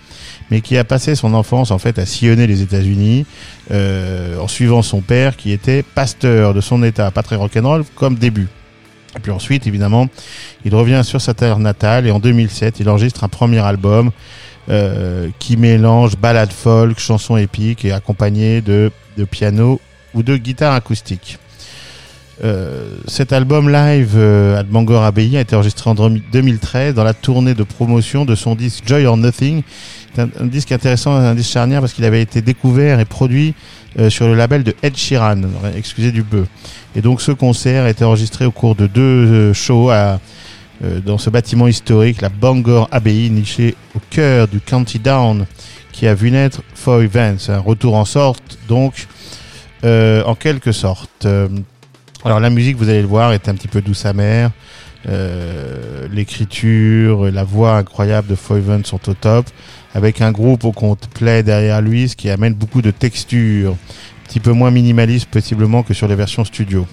Speaker 1: mais qui a passé son enfance en fait à sillonner les États-Unis euh, en suivant son père, qui était pasteur de son État, pas très rock'n'roll comme début. Et puis ensuite, évidemment, il revient sur sa terre natale et en 2007, il enregistre un premier album euh, qui mélange ballade folk, chansons épiques et accompagné de, de piano ou de guitare acoustique. Euh, cet album live euh, à Bangor Abbey a été enregistré en 2013 dans la tournée de promotion de son disque Joy or Nothing. C'est un, un disque intéressant, un disque charnière parce qu'il avait été découvert et produit euh, sur le label de Ed Sheeran, excusez du peu. Et donc ce concert a été enregistré au cours de deux euh, shows euh, dans ce bâtiment historique, la Bangor Abbey, niché au cœur du County Down, qui a vu naître Foy Vance. Un retour en sorte, donc, en quelque sorte. Alors la musique, vous allez le voir, est un petit peu douce amère. L'écriture, la voix incroyable de Foy Vance sont au top, avec un groupe au complet derrière lui, ce qui amène beaucoup de texture, un petit peu moins minimaliste possiblement que sur les versions studio.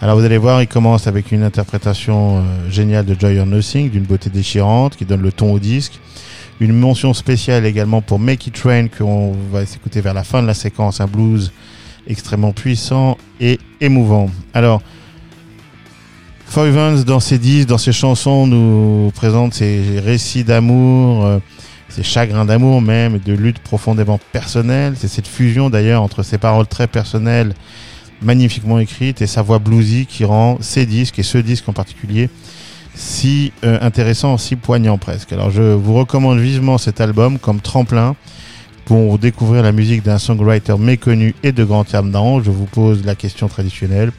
Speaker 1: Alors vous allez voir, il commence avec une interprétation euh, géniale de Joy or Nothing, d'une beauté déchirante, qui donne le ton au disque. Une mention spéciale également pour Make It Rain, qu'on va s'écouter vers la fin de la séquence, un blues extrêmement puissant et émouvant. Alors, Foy Vance, dans ses disques, dans ses chansons, nous présente ses récits d'amour, euh, ses chagrins d'amour même, de lutte profondément personnelle. C'est cette fusion d'ailleurs entre ses paroles très personnelles, magnifiquement écrites, et sa voix bluesy qui rend ces disques, et ce disque en particulier, si euh, intéressant, si poignant presque. Alors je vous recommande vivement cet album comme tremplin pour découvrir la musique d'un songwriter méconnu et de grand terme d'ange. Je vous pose la question traditionnelle.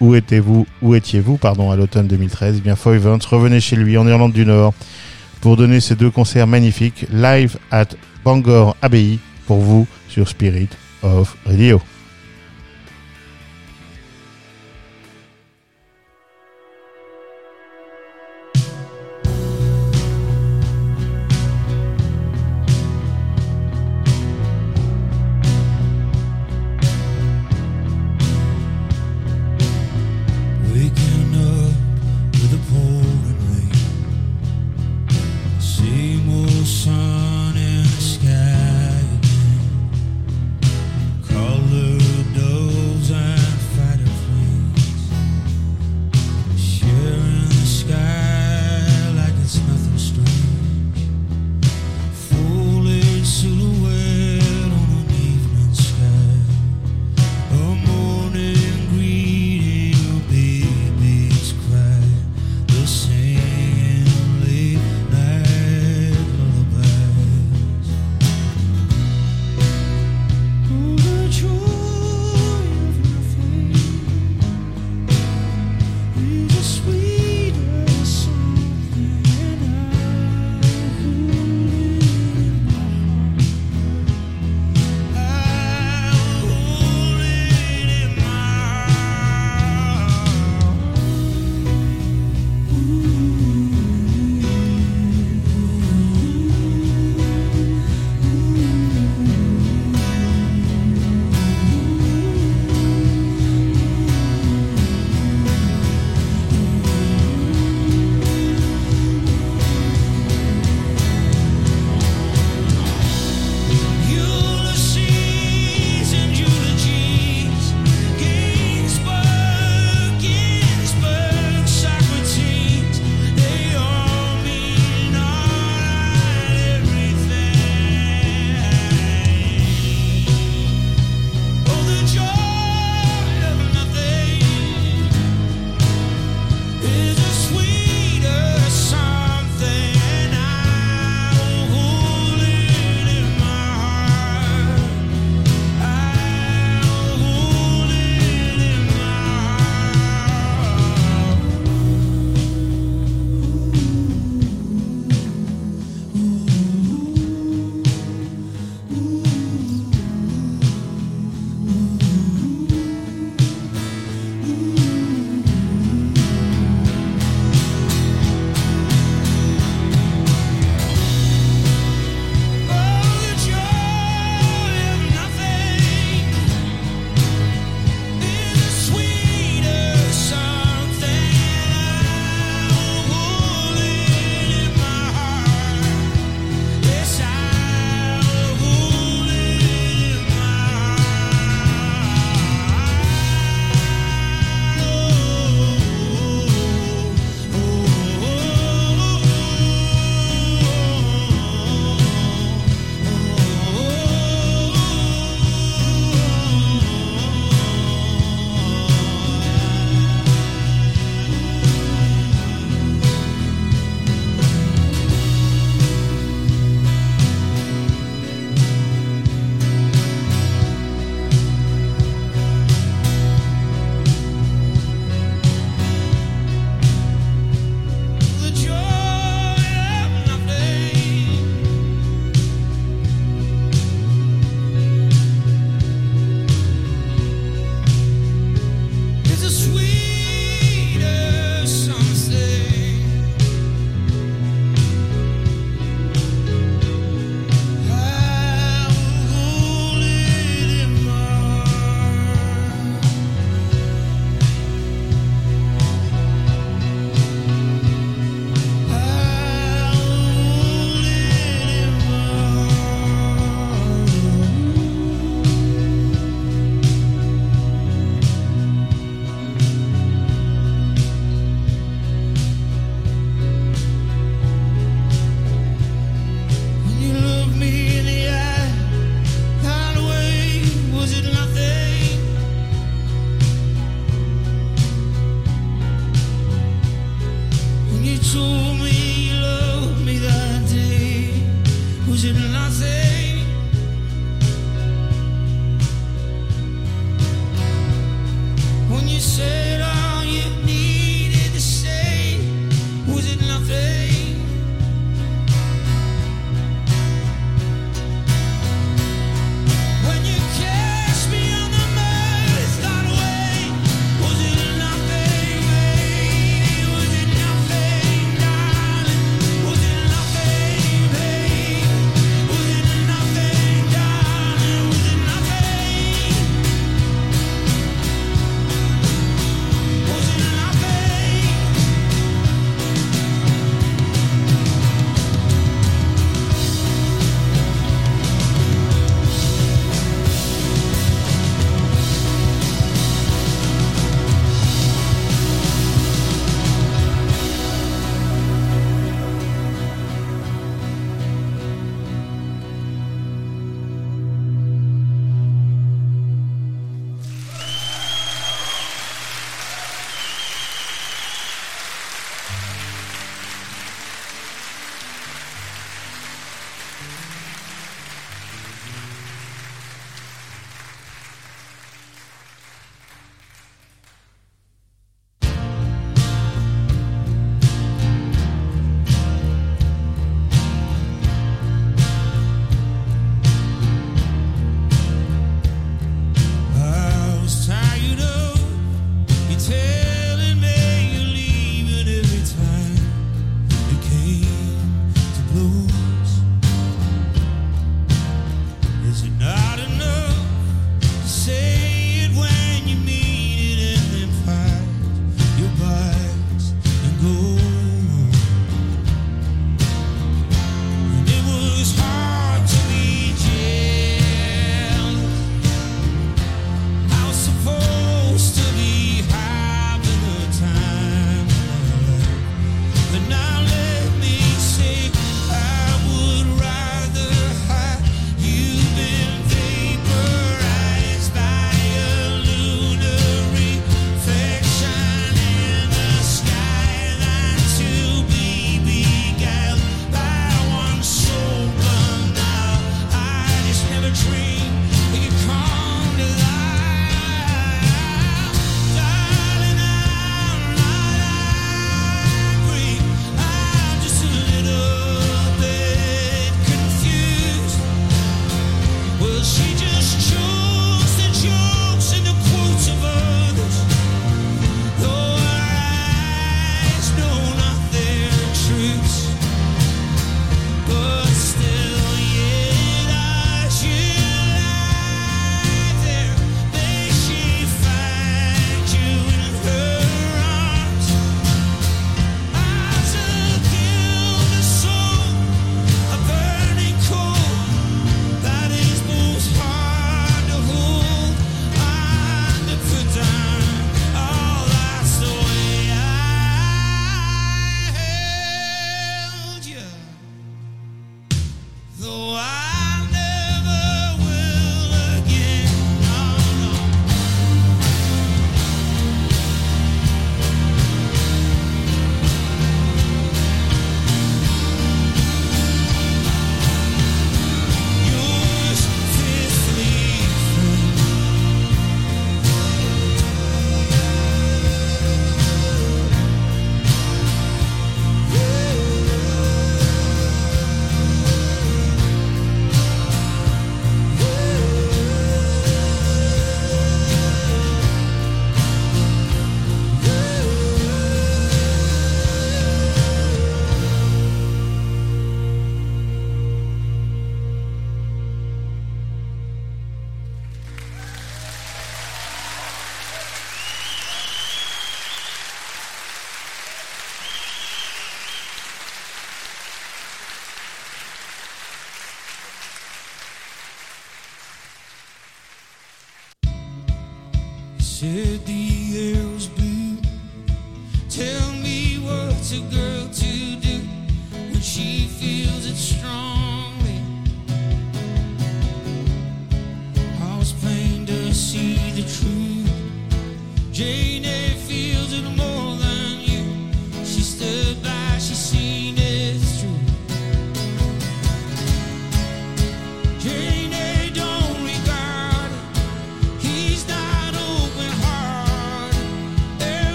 Speaker 1: Où étiez-vous, où étiez-vous, pardon, à l'automne 2013 Eh bien, Foy Vance revenait chez lui en Irlande du Nord pour donner ces deux concerts magnifiques live at Bangor Abbey pour vous sur Spirit of Radio.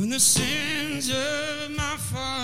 Speaker 3: When the sins of my father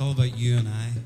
Speaker 3: all about you and I.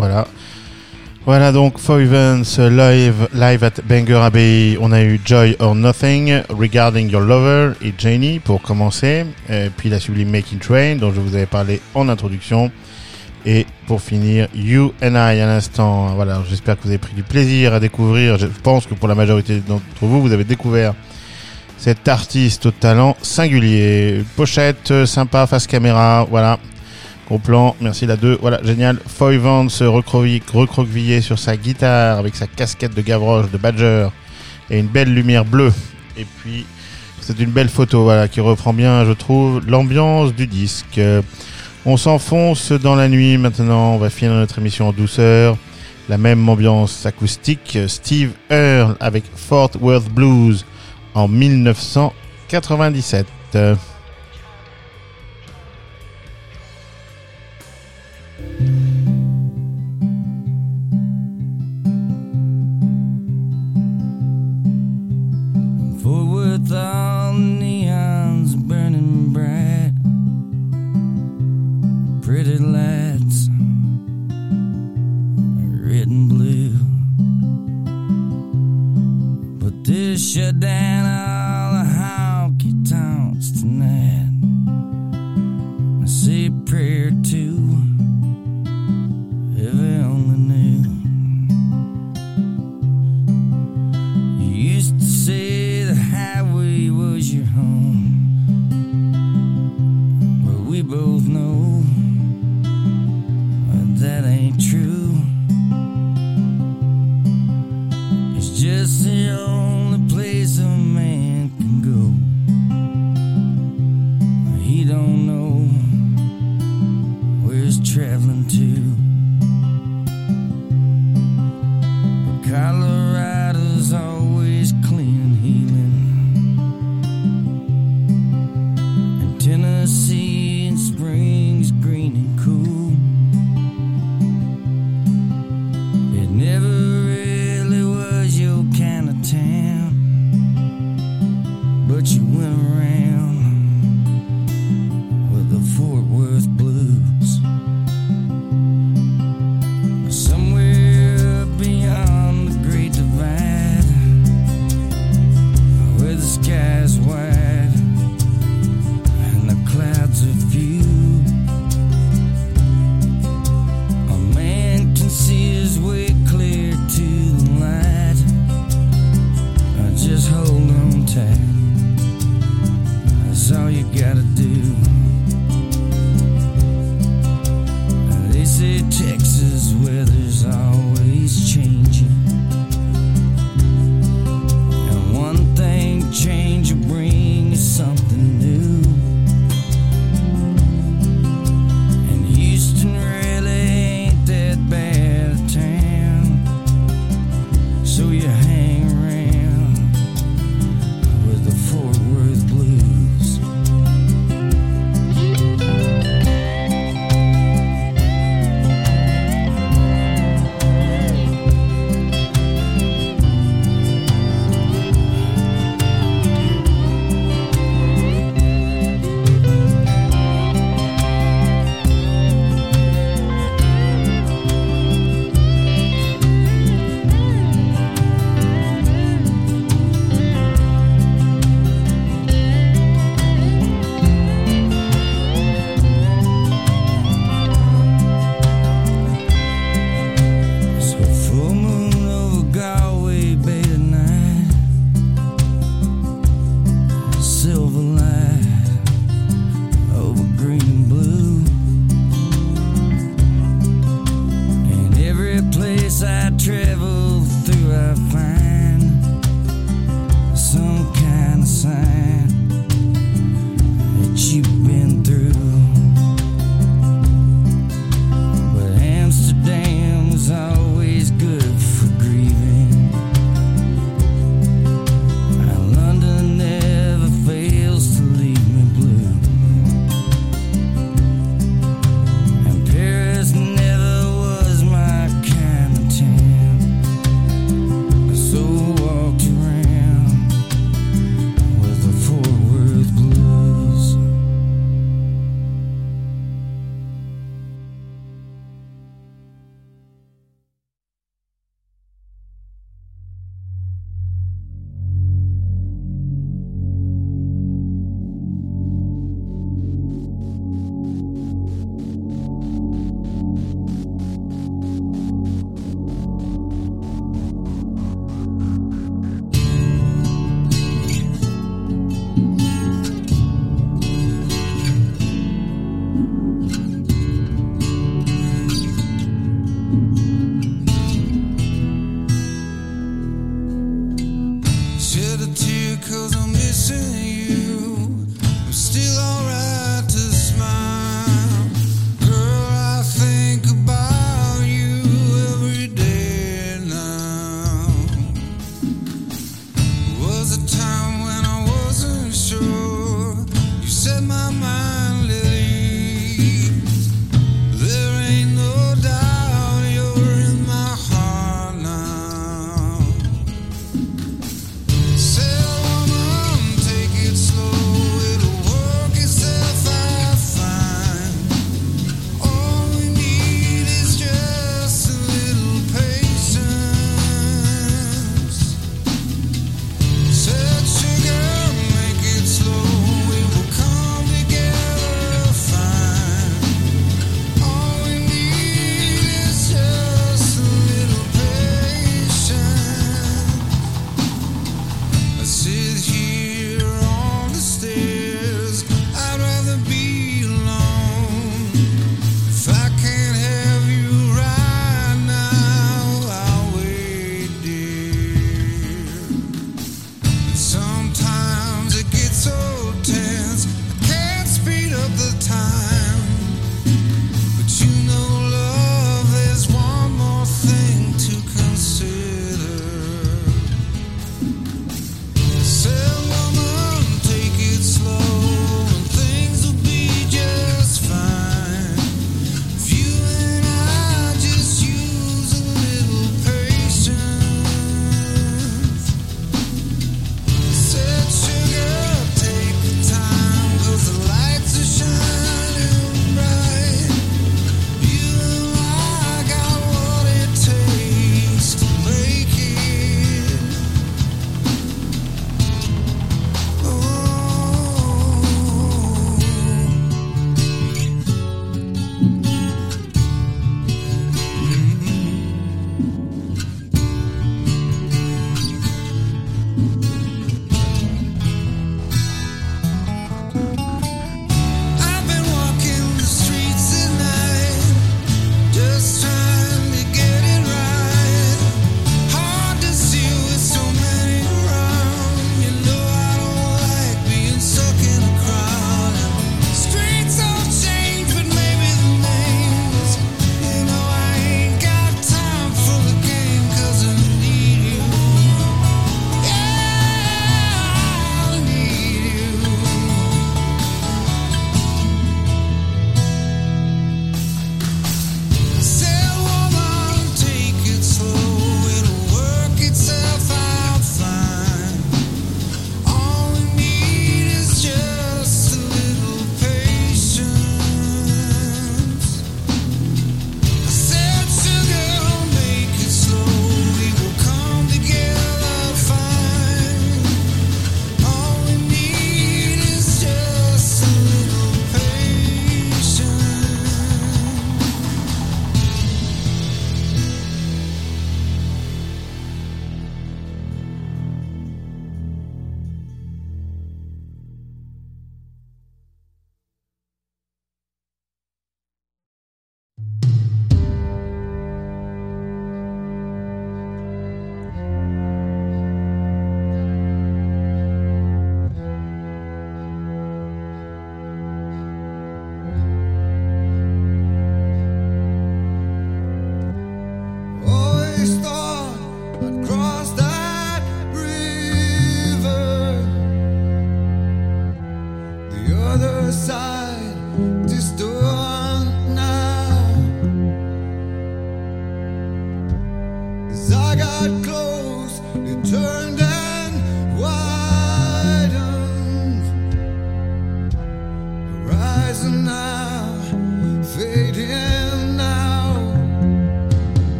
Speaker 1: voilà. Voilà donc Foy Vance live, live at Bangor Abbey. On a eu Joy or Nothing, Regarding Your Lover et Janie pour commencer. Euh, puis la sublime Making Train dont je vous avais parlé en introduction. Et pour finir, You and I à l'instant. Voilà, j'espère que vous avez pris du plaisir à découvrir. Je pense que pour la majorité d'entre vous, vous avez découvert cet artiste au talent singulier. Pochette euh, sympa, face caméra, voilà. Au plan, merci la 2, voilà, génial. Foy Vance recroquevillé, recroquevillé sur sa guitare avec sa casquette de Gavroche, de Badger et une belle lumière bleue. Et puis, c'est une belle photo, voilà, qui reprend bien, je trouve, l'ambiance du disque. On s'enfonce dans la nuit maintenant, on va finir notre émission en douceur. La même ambiance acoustique, Steve Earle avec Fort Worth Blues en 1997.
Speaker 6: But this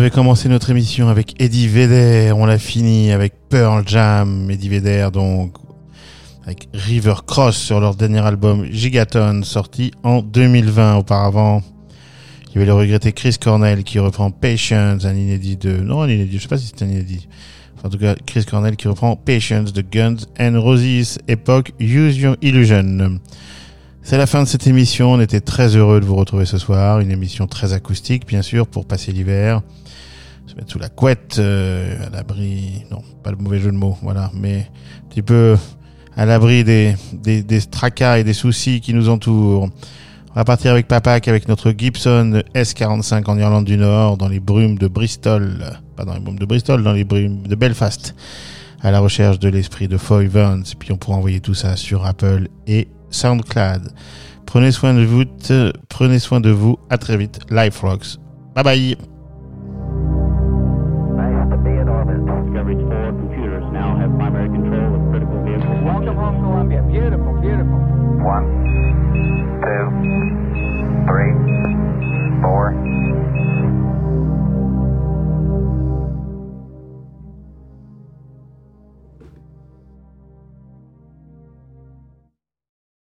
Speaker 1: avait commencé notre émission avec Eddie Vedder, on l'a fini avec Pearl Jam, Eddie Vedder donc, avec River Cross sur leur dernier album Gigaton, sorti en 2020 auparavant. Il y avait le regretter Chris Cornell qui reprend Patience, un inédit de... Non, un inédit, je ne sais pas si c'est un inédit. En tout cas, Chris Cornell qui reprend Patience de Guns and Roses, époque Use Your Illusion. C'est la fin de cette émission. On était très heureux de vous retrouver ce soir. Une émission très acoustique, bien sûr, pour passer l'hiver se mettre sous la couette, euh, à l'abri, non, pas le mauvais jeu de mots, voilà, mais un petit peu à l'abri des, des, des, tracas et des soucis qui nous entourent. On va partir avec Papac, avec notre Gibson S45 en Irlande du Nord, dans les brumes de Bristol, pas dans les brumes de Bristol, dans les brumes de Belfast, à la recherche de l'esprit de Foy Vance, puis on pourra envoyer tout ça sur Apple et SoundCloud. Prenez soin de vous, euh, prenez soin de vous, à très vite, Life Rocks. Bye bye